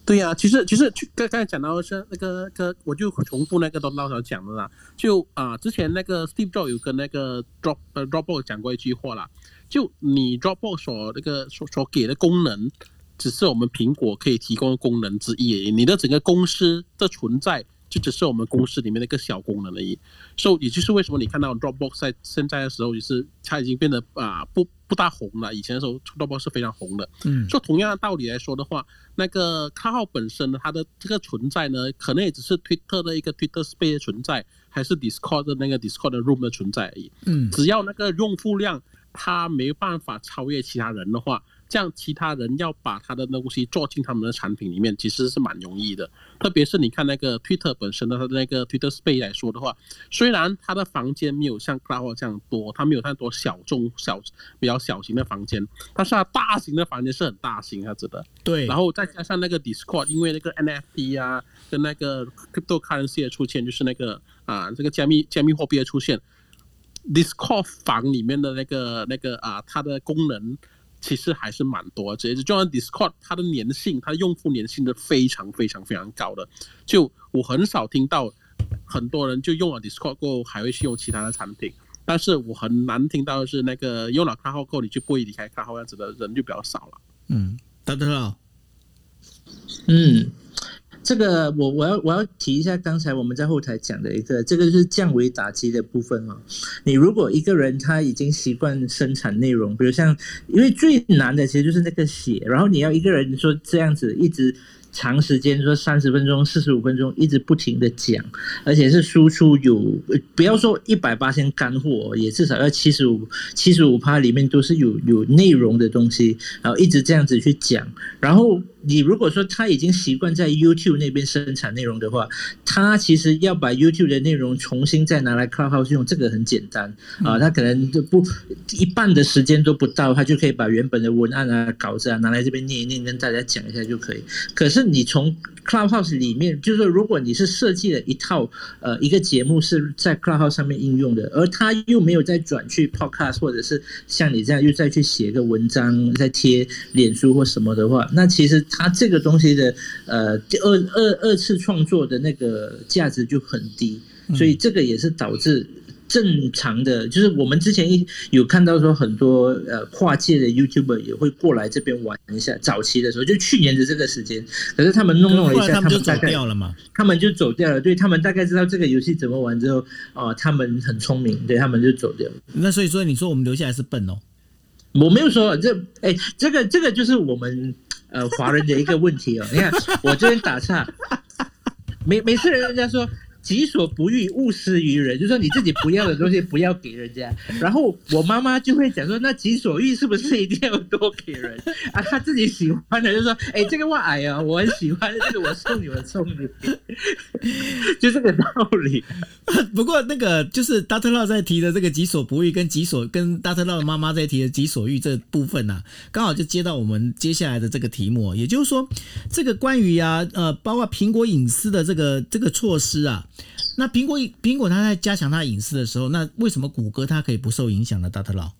对呀，其实其实刚刚才讲到是那个个，我就重复那个东道长讲的啦。就啊，之前那个 Steve Jobs 有跟那个 Drop 呃 Dropbox 讲过一句话啦。就你 Dropbox 所那个所所给的功能，只是我们苹果可以提供的功能之一而已。你的整个公司的存在，就只是我们公司里面的一个小功能而已。所以也就是为什么你看到 Dropbox 在现在的时候，就是它已经变得啊不不大红了。以前的时候 Dropbox 是非常红的。嗯。就同样的道理来说的话，那个卡号本身呢它的这个存在呢，可能也只是 Twitter 的一个 Twitter Space 的存在，还是 Discord 的那个 Discord 的 Room 的存在而已。嗯。只要那个用户量。他没办法超越其他人的话，这样其他人要把他的东西做进他们的产品里面，其实是蛮容易的。特别是你看那个 Twitter 本身的它的那个 Twitter Space 来说的话，虽然它的房间没有像 Clubhouse 这样多，它没有太多小众小比较小型的房间，但是它大型的房间是很大型，它值得。对，然后再加上那个 Discord，因为那个 NFT 啊，跟那个 cryptocurrency 的出现，就是那个啊，这个加密加密货币的出现，Discord 房里面的那个那个啊，它的功能其实还是蛮多，直接就像 Discord，它的粘性，它的用户粘性是非常非常非常高的。就我很少听到很多人就用了 Discord 过后还会去用其他的产品，但是我很难听到是那个用了卡号过后你就不会离开卡号这样子的人就比较少了。嗯，大特佬，嗯，这个我我要我要提一下刚才我们在后台讲的一个，这个就是降维打击的部分哦。你如果一个人他已经习惯生产内容，比如像，因为最难的其实就是那个写，然后你要一个人说这样子一直。长时间说三十分钟、四十五分钟一直不停的讲，而且是输出有不要说一百八千干货，也至少要七十五七十五趴里面都是有有内容的东西，然后一直这样子去讲。然后你如果说他已经习惯在 YouTube 那边生产内容的话，他其实要把 YouTube 的内容重新再拿来 Clubhouse 用，这个很简单啊，他可能就不一半的时间都不到，他就可以把原本的文案啊、稿子啊拿来这边念一念，跟大家讲一下就可以。可是你从 Clubhouse 里面，就是说，如果你是设计了一套呃一个节目是在 Clubhouse 上面应用的，而他又没有再转去 Podcast，或者是像你这样又再去写个文章，再贴脸书或什么的话，那其实他这个东西的呃第二二二次创作的那个价值就很低，所以这个也是导致。正常的，就是我们之前一有看到说很多呃跨界的 YouTuber 也会过来这边玩一下。早期的时候，就去年的这个时间，可是他们弄弄了一下，他们就大概掉了嘛。他们就走掉了，对他们大概知道这个游戏怎么玩之后，哦，他们很聪明，对他们就走掉了。那所以说，你说我们留下来是笨哦？我没有说这，哎，这个这个就是我们呃华人的一个问题哦。你看我这边打岔，没每次人家说。己所不欲，勿施于人。就说你自己不要的东西，不要给人家。然后我妈妈就会讲说，那己所欲是不是一定要多给人啊？她自己喜欢的，就说，哎，这个袜矮啊，我很喜欢，这个我送你，我送你，就这个道理。不过那个就是达特 t 在提的这个己所不欲，跟己所跟达特 t 的妈妈在提的己所欲这部分呢，刚好就接到我们接下来的这个题目。也就是说，这个关于啊，呃，包括苹果隐私的这个这个措施啊。那苹果苹果它在加强它隐私的时候，那为什么谷歌它可以不受影响呢？大特佬？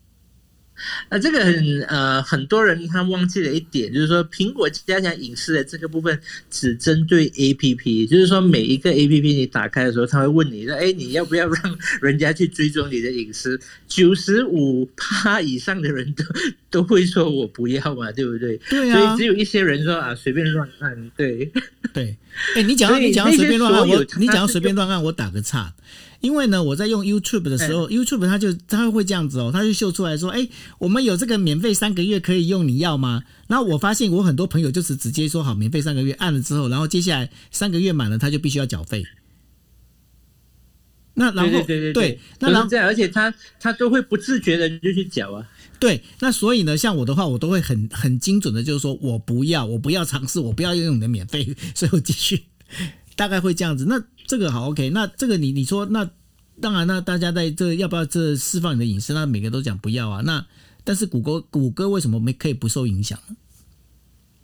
啊，这个很呃，很多人他忘记了一点，就是说苹果加强隐私的这个部分只针对 A P P，就是说每一个 A P P 你打开的时候，他会问你说，哎，你要不要让 人家去追踪你的隐私？九十五趴以上的人都都会说我不要嘛，对不对？对啊。所以只有一些人说啊，随便乱按，对对。哎，你讲你讲随便乱按，我你讲随便乱按，我打个岔。因为呢，我在用 YouTube 的时候，YouTube 它就它会这样子哦，它就秀出来说：“哎，我们有这个免费三个月可以用，你要吗？”然后我发现我很多朋友就是直接说好免费三个月，按了之后，然后接下来三个月满了，他就必须要缴费。那然后对对对对，那然后这样，而且他他都会不自觉的就去缴啊。对，那所以呢，像我的话，我都会很很精准的，就是说我不要，我不要尝试，我不要用你的免费，所以我继续。大概会这样子，那这个好 OK，那这个你你说那当然，那大家在这要不要这释放你的隐私？那每个都讲不要啊。那但是谷歌谷歌为什么没可以不受影响呢？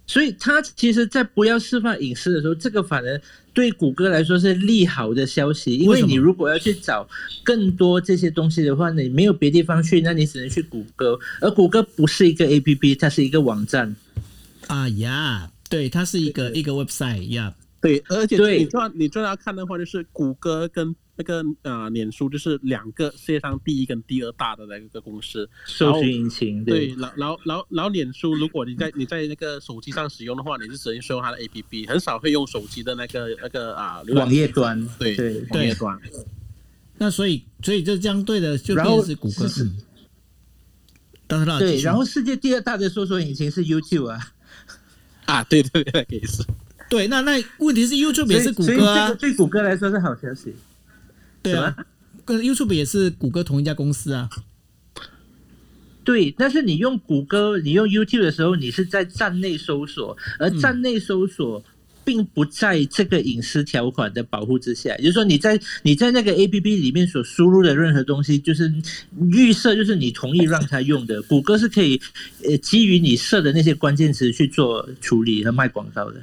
所以他其实，在不要释放隐私的时候，这个反而对谷歌来说是利好的消息，因为你如果要去找更多这些东西的话，你没有别地方去，那你只能去谷歌，而谷歌不是一个 APP，它是一个网站。啊呀，对，它是一个一个 website 呀。对，而且你重要你重要看的话，就是谷歌跟那个呃脸书，就是两个世界上第一跟第二大的那个公司搜索引擎。对，然后然后然后然后脸书，如果你在你在那个手机上使用的话，你是只能使用它的 APP，很少会用手机的那个那个啊网页端。对对，网页端。那所以所以这相对的就变是谷歌。当然对，然后世界第二大的搜索引擎是 YouTube 啊。啊，对对对，可以是。对，那那问题是 YouTube 也是谷歌啊，对谷歌来说是好消息。对啊，跟 YouTube 也是谷歌同一家公司啊。对，但是你用谷歌、你用 YouTube 的时候，你是在站内搜索，而站内搜索并不在这个隐私条款的保护之下。也就是说，你在你在那个 APP 里面所输入的任何东西，就是预设就是你同意让它用的。谷歌是可以呃基于你设的那些关键词去做处理和卖广告的。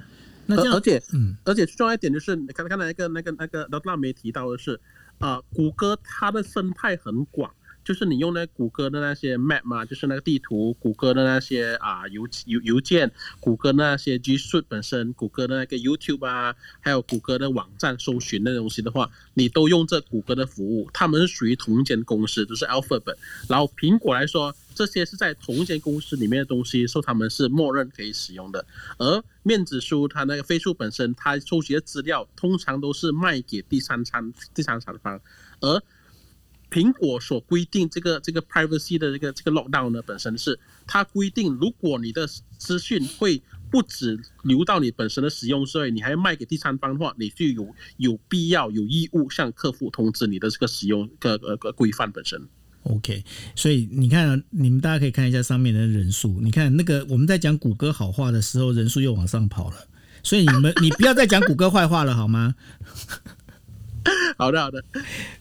那这样，而而且嗯，而且最重要一点就是，刚才刚才那个那个那个老大没提到的是，啊，谷歌它的生态很广，就是你用那谷歌的那些 Map 嘛，就是那个地图，谷歌的那些啊邮邮邮件，谷歌那些 G Suite 本身，谷歌的那个 YouTube 啊，还有谷歌的网站搜寻那东西的话，你都用这谷歌的服务，他们是属于同一间公司，都是 Alphabet。然后苹果来说，这些是在同一间公司里面的东西，受他们是默认可以使用的。而面子书它那个飞书本身，它收集的资料通常都是卖给第三方第三方，而苹果所规定这个这个 privacy 的这个这个 lockdown 呢，本身是它规定，如果你的资讯会不止流到你本身的使用设备，你还要卖给第三方的话，你就有有必要有义务向客户通知你的这个使用个呃个规范本身。OK，所以你看，你们大家可以看一下上面的人数。你看那个我们在讲谷歌好话的时候，人数又往上跑了。所以你们你不要再讲谷歌坏话了好吗？好的好的，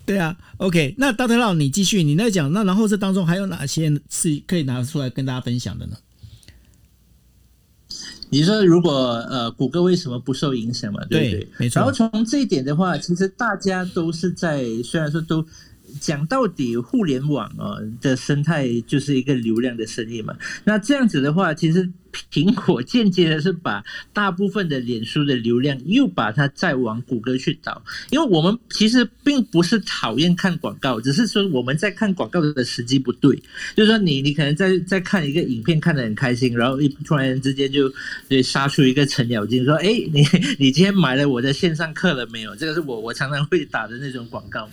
对啊，OK，那大特老你继续，你在讲那然后这当中还有哪些是可以拿出来跟大家分享的呢？你说如果呃，谷歌为什么不受影响嘛？对不对？对没错然后从这一点的话，其实大家都是在虽然说都讲到底，互联网啊、的生态就是一个流量的生意嘛。那这样子的话，其实苹果间接的是把大部分的脸书的流量又把它再往谷歌去导，因为我们其实并不是讨厌看广告，只是说我们在看广告的时机不对。就是说你你可能在在看一个影片看得很开心，然后一突然之间就对杀出一个程咬金，说哎你你今天买了我的线上课了没有？这个是我我常常会打的那种广告，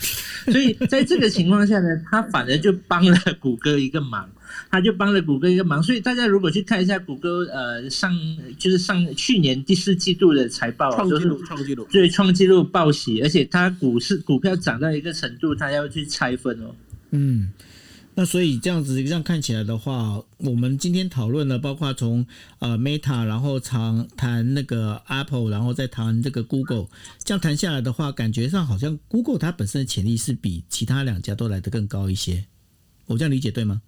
所以在这个情况下呢，他反而就帮了谷歌一个忙。他就帮了谷歌一个忙，所以大家如果去看一下谷歌呃上就是上去年第四季度的财报啊，创纪录创纪录。对创纪录报喜，而且它股市股票涨到一个程度，它要去拆分哦。嗯，那所以这样子这样看起来的话，我们今天讨论了，包括从呃 Meta，然后谈谈那个 Apple，然后再谈这个 Google，这样谈下来的话，感觉上好像 Google 它本身的潜力是比其他两家都来得更高一些。我这样理解对吗？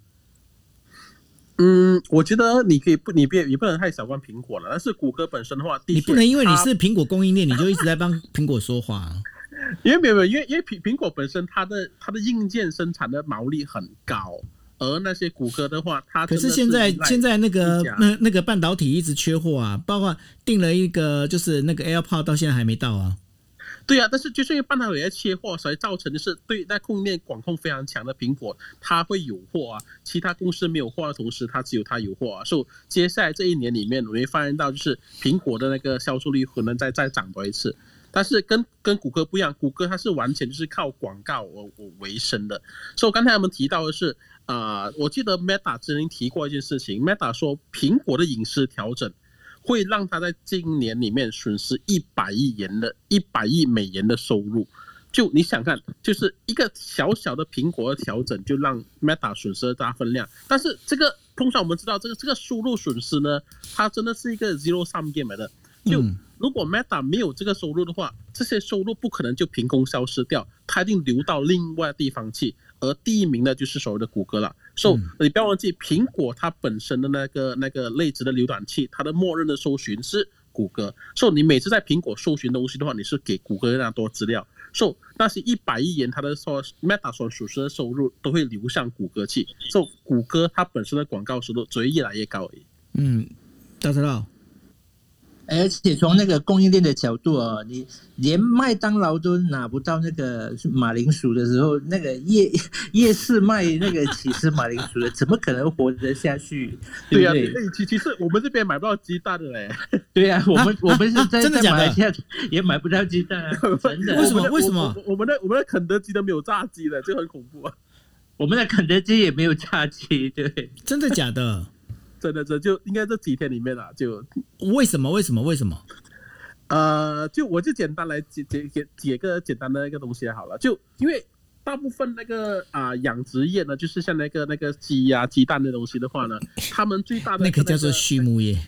嗯，我觉得你可以不，你别也不能太小看苹果了。但是谷歌本身的话，的你不能因为你是苹果供应链，你就一直在帮苹果说话、啊。因为没有没有，因为因为苹苹果本身它的它的硬件生产的毛利很高，而那些谷歌的话，它可是现在现在那个那那个半导体一直缺货啊，包括订了一个就是那个 AirPod 到现在还没到啊。对啊，但是就是因为半导体在切货，所以造成的是对那供应链管控非常强的苹果，它会有货啊，其他公司没有货的同时，它只有它有货啊。所以接下来这一年里面，我们会发现到就是苹果的那个销售率可能再再涨多一次。但是跟跟谷歌不一样，谷歌它是完全就是靠广告为为生的。所以我刚才我们提到的是，呃，我记得 Meta 之前提过一件事情，Meta 说苹果的隐私调整会让他在今年里面损失一百亿元的一百亿美元的收入。就你想看，就是一个小小的苹果的调整，就让 Meta 损失了大分量。但是这个通常我们知道，这个这个收入损失呢，它真的是一个 zero sum game 的。就如果 Meta 没有这个收入的话，这些收入不可能就凭空消失掉，它一定流到另外地方去。而第一名呢，就是所谓的谷歌了。所、以、嗯你不要忘记，苹果它本身的那个那个内置的浏览器，它的默认的搜寻是谷歌。So，你每次在苹果搜寻东西的话，你是给谷歌非常多资料。So，那些一百亿元它的说 Meta 所属实的收入都会流向谷歌去。So，谷歌它本身的广告收入只会越来越高而已。嗯，大家知道。而且从那个供应链的角度哦，你连麦当劳都拿不到那个马铃薯的时候，那个夜 夜市卖那个起司马铃薯的，怎么可能活得下去？对呀、不对？对，其其实我们这边买不到鸡蛋的嘞。对呀、我们啊我们是在在真的假的马来西亚 也买不到鸡蛋啊，真的。为什么为什么我们的我们的肯德基都没有炸鸡的，这很恐怖啊！我们的肯德基也没有炸鸡，对。真的假的？真的，这就应该这几天里面啊，就为什么？为什么？为什么？呃，就我就简单来解解解解个简单的一个东西好了。就因为大部分那个啊、养殖业呢，就是像那个那个鸡呀、鸡蛋的东西的话呢，他们最大的那个叫做畜牧业。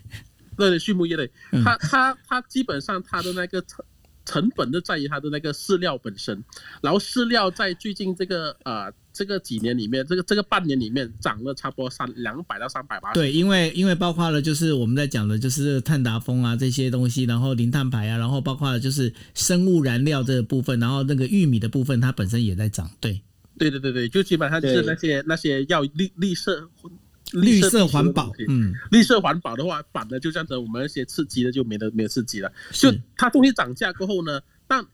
对畜牧业的，嗯它它它基本上它的那个成成本就在于它的那个饲料本身，然后饲料在最近这个呃这个几年里面，这个这个半年里面涨了差不多三两百到三百八。对，因为因为包括了就是我们在讲的就是碳达峰啊这些东西，然后零碳排啊，然后包括了就是生物燃料这个部分，然后那个玉米的部分它本身也在涨，对，对对对对，就基本上就是那些那些要绿绿色绿色环保，嗯，绿色环保的话，反的就这样子，我们那些刺激的就没得没有刺激了。就它东西涨价过后呢，但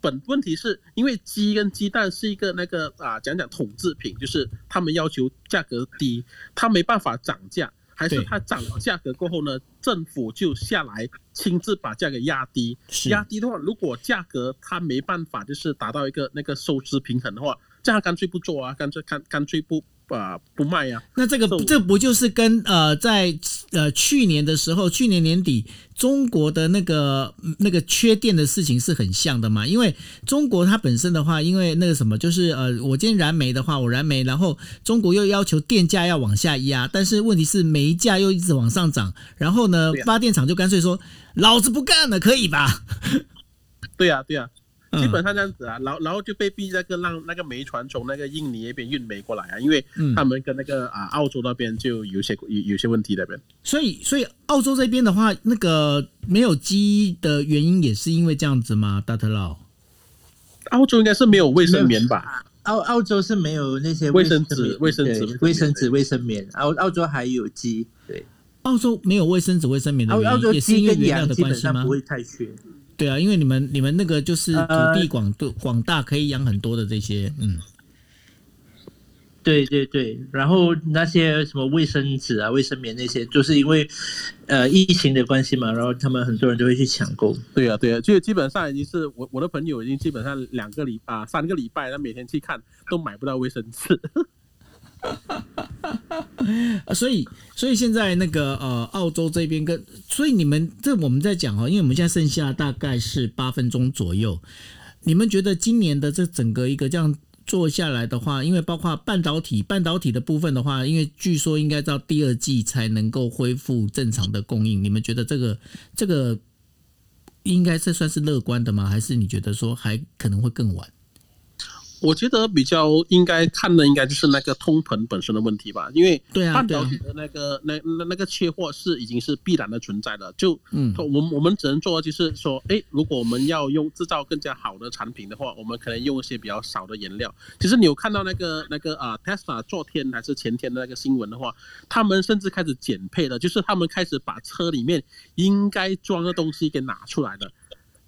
本问题是因为鸡跟鸡蛋是一个那个啊讲讲统制品，就是他们要求价格低，他没办法涨价，还是对。它涨了价格过后呢，政府就下来亲自把价格压低，压低的话，如果价格他没办法就是达到一个那个收支平衡的话，这样干脆不做啊，干脆干干脆不啊、不卖啊。那这个受这不就是跟呃在呃去年的时候，去年年底中国的那个那个缺电的事情是很像的嘛？因为中国它本身的话，因为那个什么，就是呃，我今天燃煤的话，我燃煤，然后中国又要求电价要往下压，但是问题是煤价又一直往上涨，然后呢，啊发电厂就干脆说老子不干了，可以吧？对呀、对呀、嗯基本上这样子啊，然后然后就被逼那个让那个煤船从那个印尼那边运煤过来啊，因为嗯他们跟那个啊澳洲那边就有些有有些问题那边。所以，所以澳洲这边的话，那个没有鸡的原因也是因为这样子吗？大特佬？澳洲应该是没有卫生棉吧？澳澳洲是没有那些卫生纸卫生纸卫生纸、卫生棉。澳澳洲还有鸡，对，澳洲没有卫生纸、卫生棉的原因，澳澳洲也是因鸡跟为原料的关系吗基本上不？会太缺。对啊，因为你们你们那个就是土呃地广度广大，可以养很多的这些，嗯，对对对，然后那些什么卫生纸啊、卫生棉那些，就是因为呃疫情的关系嘛，然后他们很多人都会去抢购。对啊、对啊、就基本上已经是我我的朋友已经基本上两个礼啊三个礼拜，他每天去看都买不到卫生纸。所以所以现在那个呃，澳洲这边跟所以你们这我们在讲哈，因为我们现在剩下大概是八分钟左右，你们觉得今年的这整个一个这样做下来的话，因为包括半导体半导体的部分的话，因为据说应该到第二季才能够恢复正常的供应，你们觉得这个这个应该是算是乐观的吗？还是你觉得说还可能会更晚？我觉得比较应该看的应该就是那个通膨本身的问题吧，因为半导体的那个、那那那个缺货是已经是必然的存在的。就嗯我们我们只能做的就是说，哎，如果我们要用制造更加好的产品的话，我们可能用一些比较少的原料。其实你有看到那个那个啊，Tesla 昨天还是前天的那个新闻的话，他们甚至开始减配了，就是他们开始把车里面应该装的东西给拿出来了。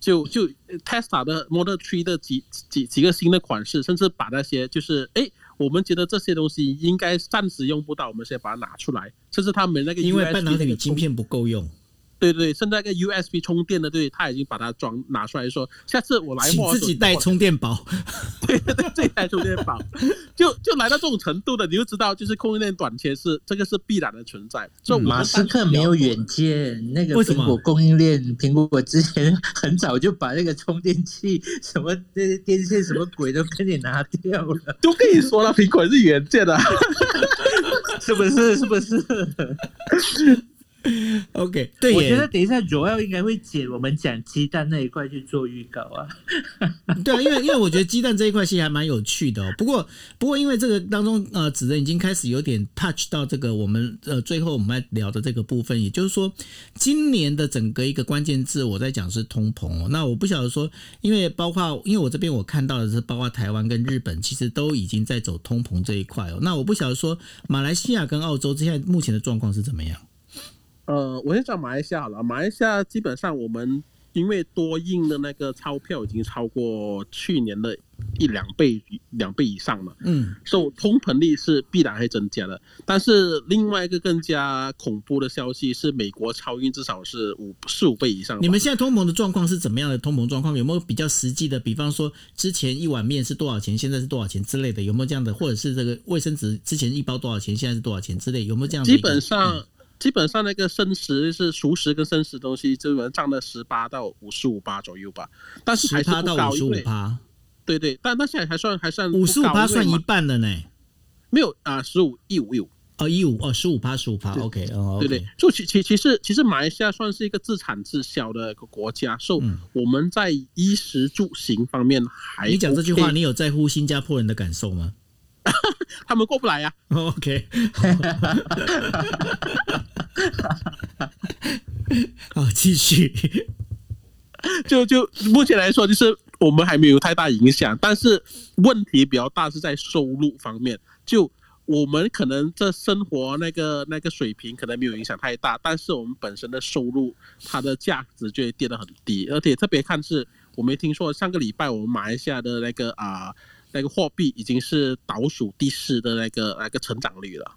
就就呃 Tesla 的 Model 3的几几几个新的款式，甚至把那些就是哎，我们觉得这些东西应该暂时用不到，我们先把它拿出来，甚至他们那个因为半导体晶片不够用，对对，甚至那个 USB 充电的，对，他已经把它装拿出来说，下次我来请货自己带，充电宝。对对对，自己带充电宝，就就来到这种程度的，你就知道，就是供应链短缺是这个是必然的存在。所以我们马斯克没有远见，那个为什么苹果供应链，苹果之前很早就把那个充电器、什么这些电线、什么鬼都给你拿掉了，都跟你说了，苹果是远见的。是不是？是不是？OK，对，我觉得等一下 Joel 应该会剪我们讲鸡蛋那一块去做预告啊。对啊，因为因为我觉得鸡蛋这一块其实还蛮有趣的哦。不过不过因为这个当中呃，子仁已经开始有点 touch 到这个我们呃最后我们要聊的这个部分，也就是说今年的整个一个关键字我在讲是通膨哦。那我不晓得说，因为包括因为我这边我看到的是包括台湾跟日本其实都已经在走通膨这一块哦。那我不晓得说马来西亚跟澳洲现在目前的状况是怎么样？呃，我先讲马来西亚好了，马来西亚基本上我们因为多印的那个钞票已经超过去年的一两倍两倍以上了。嗯，所以通膨率是必然会增加的。但是另外一个更加恐怖的消息是，美国超运至少是五四五倍以上。你们现在通膨的状况是怎么样的通膨状况？有没有比较实际的？比方说，之前一碗面是多少钱，现在是多少钱之类的？有没有这样的？或者是这个卫生纸之前一包多少钱，现在是多少钱之类？有没有这样的基？本上、基本上那个生食是熟食跟生食东西，基本上占了十八到五十五八左右吧。但是还是不高，十趴到五十因为。对对，但但现在还算还算五十五趴算一一半了呢。没有啊，十五一五一五，哦，一五哦，十五趴，十五趴，OK，哦对对，就其其其实其实马来西亚算是一个自产自销的一个国家，所以嗯我们在衣食住行方面还你讲这句话，你有在乎新加坡人的感受吗 他们过不来呀、啊？OK，好，继续。就就目前来说，就是我们还没有太大影响，但是问题比较大是在收入方面。就我们可能这生活那个那个水平可能没有影响太大，但是我们本身的收入它的价值就会跌得很低，而且特别看是我没听说上个礼拜我们马来西亚的那个啊、那个货币已经是倒数第四的那个那个成长率了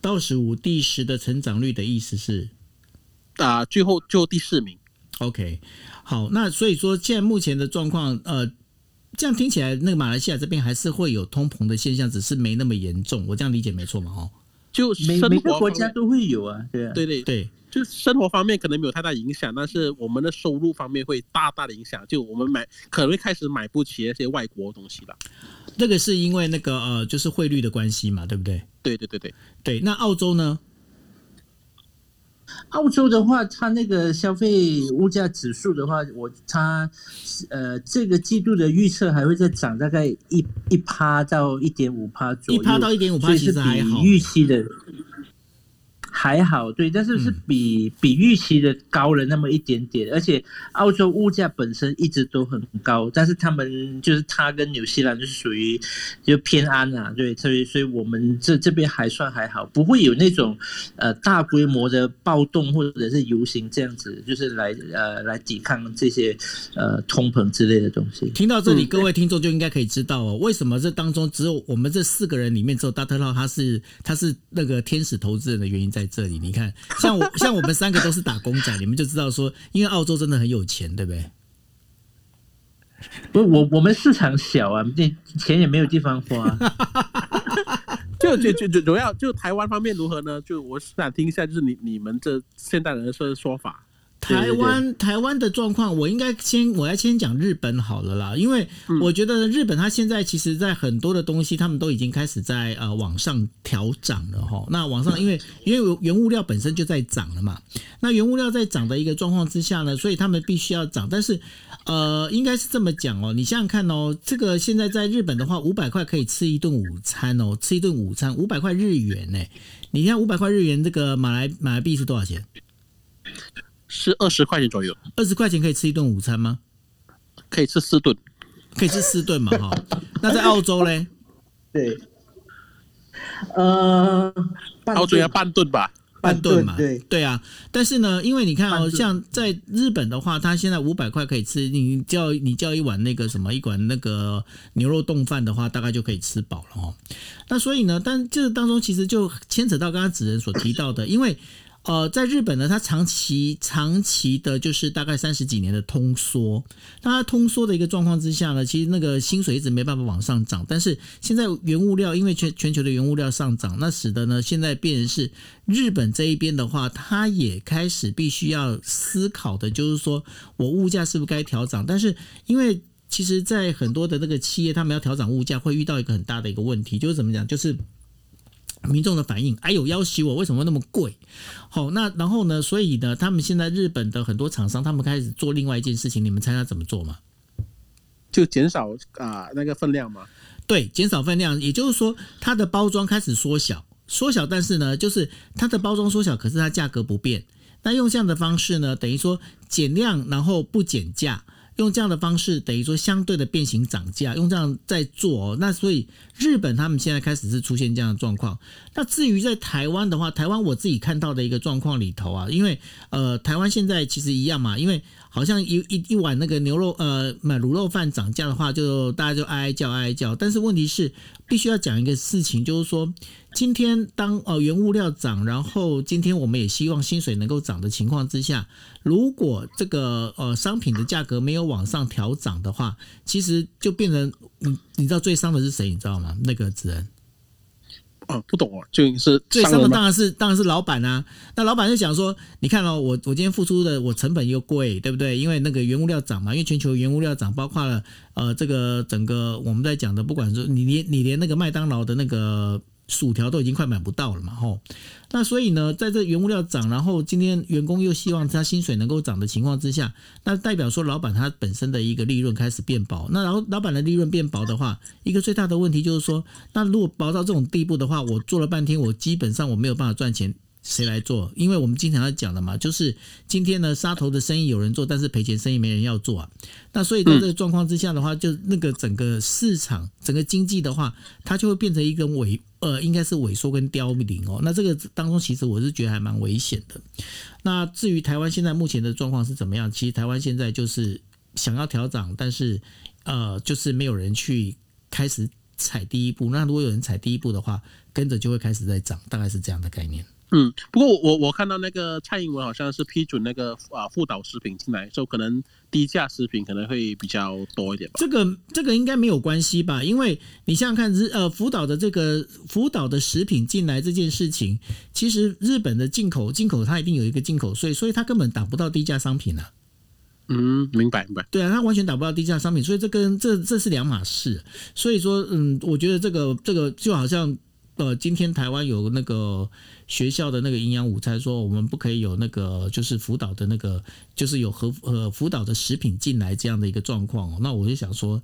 倒数第十的成长率的意思是啊、最后就第四名。OK，好，那所以说现在目前的状况，呃，这样听起来，那个马来西亚这边还是会有通膨的现象，只是没那么严重。我这样理解没错嘛？哦，就每每个国家都会有啊，对啊，对对对，就生活方面可能没有太大影响，但是我们的收入方面会大大的影响。就我们买可能会开始买不起那些外国东西了。那个是因为那个呃，就是汇率的关系嘛，对不对？对对对对，对，那澳洲呢？澳洲的话，它那个消费物价指数的话，我它呃这个季度的预测还会再涨大概一一趴到一点五趴左右一，趴到一点五趴是其实还好比预期的还好，对，但是是嗯。比、比预期的高了那么一点点，而且澳洲物价本身一直都很高，但是他们就是他跟纽西兰就是属于就偏安啊，对，所以所以我们这这边还算还好，不会有那种呃大规模的暴动或者是游行这样子，就是来呃来抵抗这些呃通膨之类的东西。听到这里，各位听众就应该可以知道哦，为什么这当中只有我们这四个人里面只有大特佬他是他是那个天使投资人的原因在这里。你看，像我像我们三个都是打工仔，你们就知道说，因为澳洲真的很有钱，对不对？不，我我们市场小啊，那钱也没有地方花。就就就就主要就台湾方面如何呢？就我想听一下，就是你你们这现代人的说说法。台湾台湾的状况，我应该先我要先讲日本好了啦，因为我觉得日本它现在其实，在很多的东西，他们都已经开始在呃往上调涨了哈。那往上，因为因为原物料本身就在涨了嘛，那原物料在涨的一个状况之下呢，所以他们必须要涨。但是呃，应该是这么讲哦，你想想看哦，这个现在在日本的话，五百块可以吃一顿午餐哦，吃一顿午餐五百块日元呢。你看五百块日元，这个马来马来币是多少钱？是二十块钱左右，二十块钱可以吃一顿午餐吗？可以吃四顿。可以吃四顿嘛哈。那在澳洲嘞，对，呃，澳洲要半顿吧？半顿嘛，对对啊。但是呢，因为你看哦，像在日本的话，它现在五百块可以吃，你叫你叫一碗那个什么一碗那个牛肉冻饭的话，大概就可以吃饱了哦。那所以呢，但这当中其实就牵扯到刚刚子仁所提到的，因为。呃，在日本呢，它长期长期的，就是大概三十几年的通缩。那它通缩的一个状况之下呢，其实那个薪水一直没办法往上涨。但是现在原物料，因为全全球的原物料上涨，那使得呢，现在变成是日本这一边的话，它也开始必须要思考的，就是说我物价是不是该调涨？但是因为其实，在很多的那个企业，他们要调涨物价，会遇到一个很大的一个问题，就是怎么讲，就是。民众的反应，哎呦，要挟我为什么那么贵？好，那然后呢？所以呢，他们现在日本的很多厂商，他们开始做另外一件事情，你们猜他怎么做吗？就减少啊、那个分量嘛。对，减少分量，也就是说，它的包装开始缩小，缩小，但是呢，就是它的包装缩小，可是它价格不变。那用这样的方式呢，等于说减量，然后不减价。用这样的方式，等于说相对的变形涨价，用这样在做哦。那所以日本他们现在开始是出现这样的状况。那至于在台湾的话，台湾我自己看到的一个状况里头啊，因为呃台湾现在其实一样嘛，因为好像一一一碗那个牛肉呃买卤肉饭涨价的话，就大家就哀哀叫哀哀叫。但是问题是，必须要讲一个事情，就是说今天当呃原物料涨，然后今天我们也希望薪水能够涨的情况之下，如果这个呃商品的价格没有往上调涨的话，其实就变成你你知道最伤的是谁？你知道吗？那个子仁。啊，不懂啊，就是最伤的伤了吗？当然是当然是老板啊。那老板就想说，你看哦，我我今天付出的我成本又贵，对不对？因为那个原物料涨嘛，因为全球原物料涨，包括了呃这个整个我们在讲的，不管是你连你连那个麦当劳的那个薯条都已经快买不到了嘛，吼。那所以呢，在这原物料涨，然后今天员工又希望他薪水能够涨的情况之下，那代表说老板他本身的一个利润开始变薄。那然后老板的利润变薄的话，一个最大的问题就是说，那如果薄到这种地步的话，我做了半天，我基本上我没有办法赚钱。谁来做？因为我们经常要讲的嘛，就是今天呢，杀头的生意有人做，但是赔钱生意没人要做啊。那所以在这个状况之下的话，就那个整个市场、整个经济的话，它就会变成一个萎呃，应该是萎缩跟凋零哦。那这个当中其实我是觉得还蛮危险的。那至于台湾现在目前的状况是怎么样？其实台湾现在就是想要调涨，但是呃，就是没有人去开始踩第一步。那如果有人踩第一步的话，跟着就会开始在涨，大概是这样的概念。嗯，不过我我我看到那个蔡英文好像是批准那个啊副导食品进来，所以可能低价食品可能会比较多一点吧。这个这个应该没有关系吧？因为你想想看，日呃福岛的这个福岛的食品进来这件事情，其实日本的进口进口它一定有一个进口税，所以它根本打不到低价商品啊。嗯，明白明白。对啊，它完全打不到低价商品，所以这跟这这是两码事。所以说，嗯，我觉得这个这个就好像呃，今天台湾有那个学校的那个营养午餐，说我们不可以有那个就是辅导的那个，就是有和呃辅导的食品进来这样的一个状况哦。那我就想说，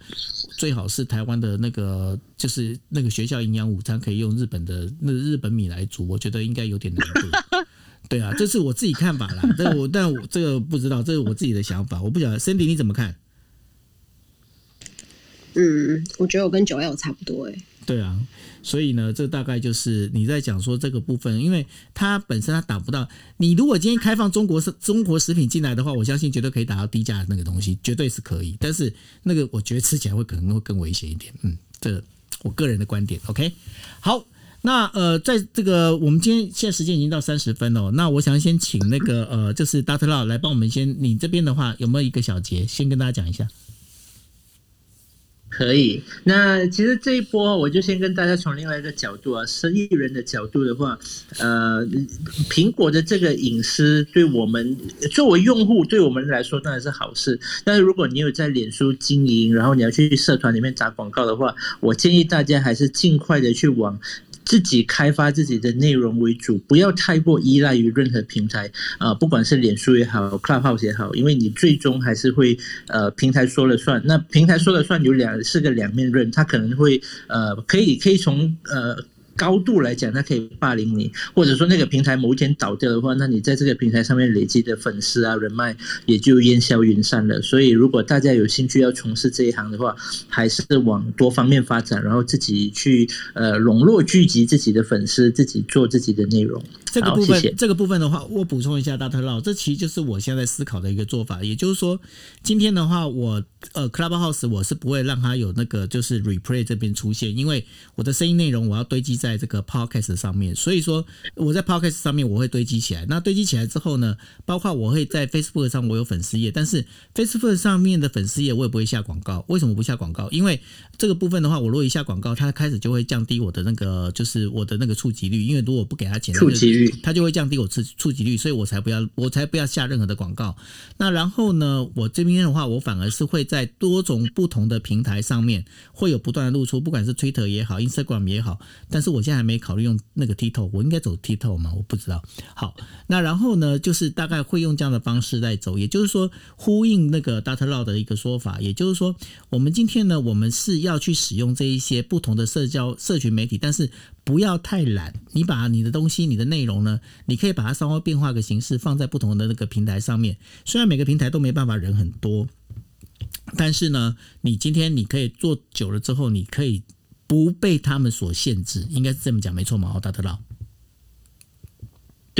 最好是台湾的那个就是那个学校营养午餐可以用日本的那日本米来煮，我觉得应该有点难度。对啊，这是我自己看法啦，但我但我这个不知道，这是我自己的想法，我不晓得 Cindy 你怎么看？嗯，我觉得我跟九 L 差不多哎、对啊，所以呢，这大概就是你在讲说这个部分，因为它本身它打不到。你如果今天开放中国食中国食品进来的话，我相信绝对可以打到低价的那个东西，绝对是可以。但是那个我觉得吃起来会可能会更危险一点。嗯，这我个人的观点。OK，好。那呃，在这个我们今天现在时间已经到三十分了哦，那我想先请那个呃，就是 Doctor Law 来帮我们先，你这边的话有没有一个小结，先跟大家讲一下？可以，那其实这一波我就先跟大家从另外一个角度啊，生意人的角度的话，呃，苹果的这个隐私对我们作为用户，对我们来说当然是好事。但是如果你有在脸书经营，然后你要去社团里面打广告的话，我建议大家还是尽快的去往。自己开发自己的内容为主，不要太过依赖于任何平台啊、呃，不管是脸书也好，Clubhouse 也好，因为你最终还是会呃平台说了算。那平台说了算有两是个两面刃，它可能会呃可以可以从呃。高度来讲，它可以霸凌你，或者说那个平台某一天倒掉的话，那你在这个平台上面累积的粉丝啊、人脉也就烟消云散了。所以，如果大家有兴趣要从事这一行的话，还是往多方面发展，然后自己去呃笼络聚集自己的粉丝，自己做自己的内容。这个部分，谢谢这个部分的话，我补充一下，大特佬，这其实就是我现在思考的一个做法。也就是说，今天的话，我呃 Clubhouse 我是不会让它有那个就是 replay 这边出现，因为我的声音内容我要堆积在这个 podcast 上面，所以说我在 podcast 上面我会堆积起来。那堆积起来之后呢，包括我会在 Facebook 上我有粉丝页，但是 Facebook 上面的粉丝页我也不会下广告。为什么不下广告？因为这个部分的话，我如果一下广告，它开始就会降低我的那个就是我的那个触及率，因为如果不给他钱，触及率它就会降低我触触及率，所以我才不要，我才不要下任何的广告。那然后呢，我这边的话，我反而是会在多种不同的平台上面会有不断的露出，不管是 Twitter 也好，Instagram 也好。但是我现在还没考虑用那个 TikTok，我应该走 TikTok 吗？我不知道。好，那然后呢，就是大概会用这样的方式在走，也就是说呼应那个 Data Law 的一个说法，也就是说，我们今天呢，我们是要去使用这一些不同的社交社群媒体，但是不要太懒。你把你的东西、你的内容呢，你可以把它稍微变化个形式，放在不同的那个平台上面。虽然每个平台都没办法人很多，但是呢，你今天你可以做久了之后，你可以不被他们所限制，应该是这么讲，没错嘛？哦，大特佬。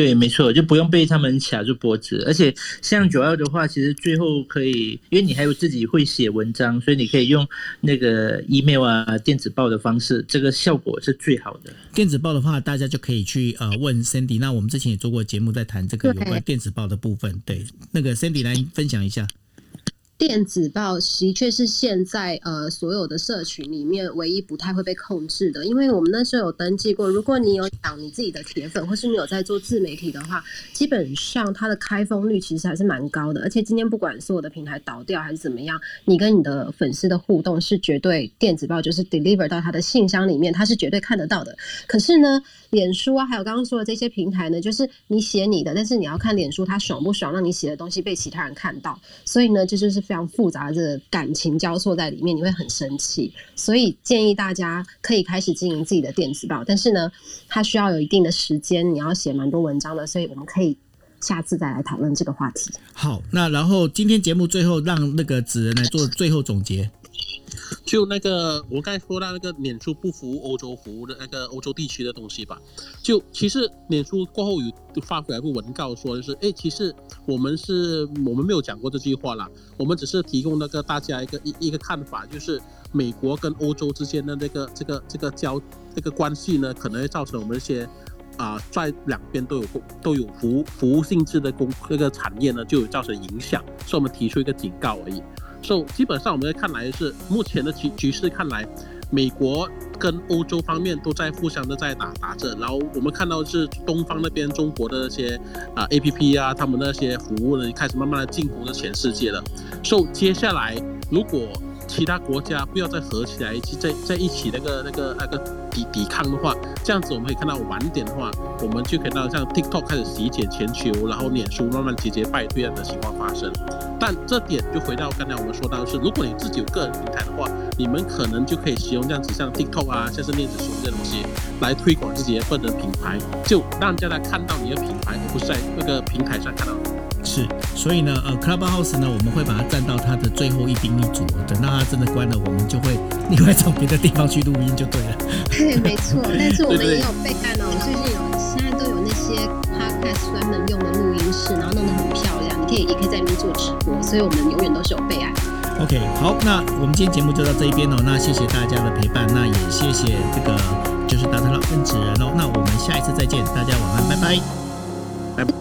对，没错，就不用被他们卡住脖子。而且像九幺的话，其实最后可以，因为你还有自己会写文章，所以你可以用那个 email 啊、电子报的方式，这个效果是最好的。电子报的话，大家就可以去呃问 Sandy。那我们之前也做过节目，在谈这个有关电子报的部分。对，那个 Sandy 来分享一下。电子报的确是现在呃所有的社群里面唯一不太会被控制的，因为我们那时候有登记过，如果你有养你自己的铁粉，或是你有在做自媒体的话，基本上它的开封率其实还是蛮高的。而且今天不管所有的平台倒掉还是怎么样，你跟你的粉丝的互动是绝对电子报就是 deliver 到他的信箱里面，他是绝对看得到的。可是呢，脸书啊，还有刚刚说的这些平台呢，就是你写你的，但是你要看脸书它爽不爽，让你写的东西被其他人看到。所以呢，这就是。非常复杂的感情交错在里面，你会很生气，所以建议大家可以开始经营自己的电子报，但是呢，它需要有一定的时间，你要写蛮多文章的，所以我们可以下次再来讨论这个话题。好，那然后今天节目最后让那个子人来做最后总结。就那个我刚才说到那个脸书不服务欧洲服务的那个欧洲地区的东西吧，就其实脸书过后有发回来个文告说，就是哎，其实我们是我们没有讲过这句话啦，我们只是提供那个大家一个一一个看法，就是美国跟欧洲之间的那个这个这个交这个关系呢，可能会造成我们一些啊在两边都有都有服务服务性质的工那个产业呢，就有造成影响，所以我们提出一个警告而已。So 基本上我们看来是目前的局局势看来，美国跟欧洲方面都在互相的在打打着，然后我们看到是东方那边中国的那些啊 A P P 啊，他们那些服务呢开始慢慢的进攻的全世界了。so 接下来如果其他国家不要再合起来，一起在在一起那个那个那个抵抵抗的话，这样子我们可以看到晚点的话，我们就可以看到像 TikTok 开始席卷全球，然后脸书慢慢节节败退的情况发生。但这点就回到刚才我们说到是，如果你自己有个人平台的话，你们可能就可以使用这样子像 TikTok 啊，像是电子书这些东西来推广自己的个人品牌，就让大家看到你的品牌，而不是在那个平台上看到。是，所以呢，呃，Clubhouse 呢，我们会把它占到它的最后一兵一卒，等到它真的关了，我们就会另外找别的地方去录音就对了。对，没错。但是我们也有备案哦，最近有现在都有那些 Podcast 专门用的录音室，然后弄得很漂亮，你可以也可以在里面做直播，所以我们永远都是有备案。OK，好，那我们今天节目就到这一边哦，那谢谢大家的陪伴，那也谢谢这个就是达特拉跟纸人哦，那我们下一次再见，大家晚安，拜拜拜拜。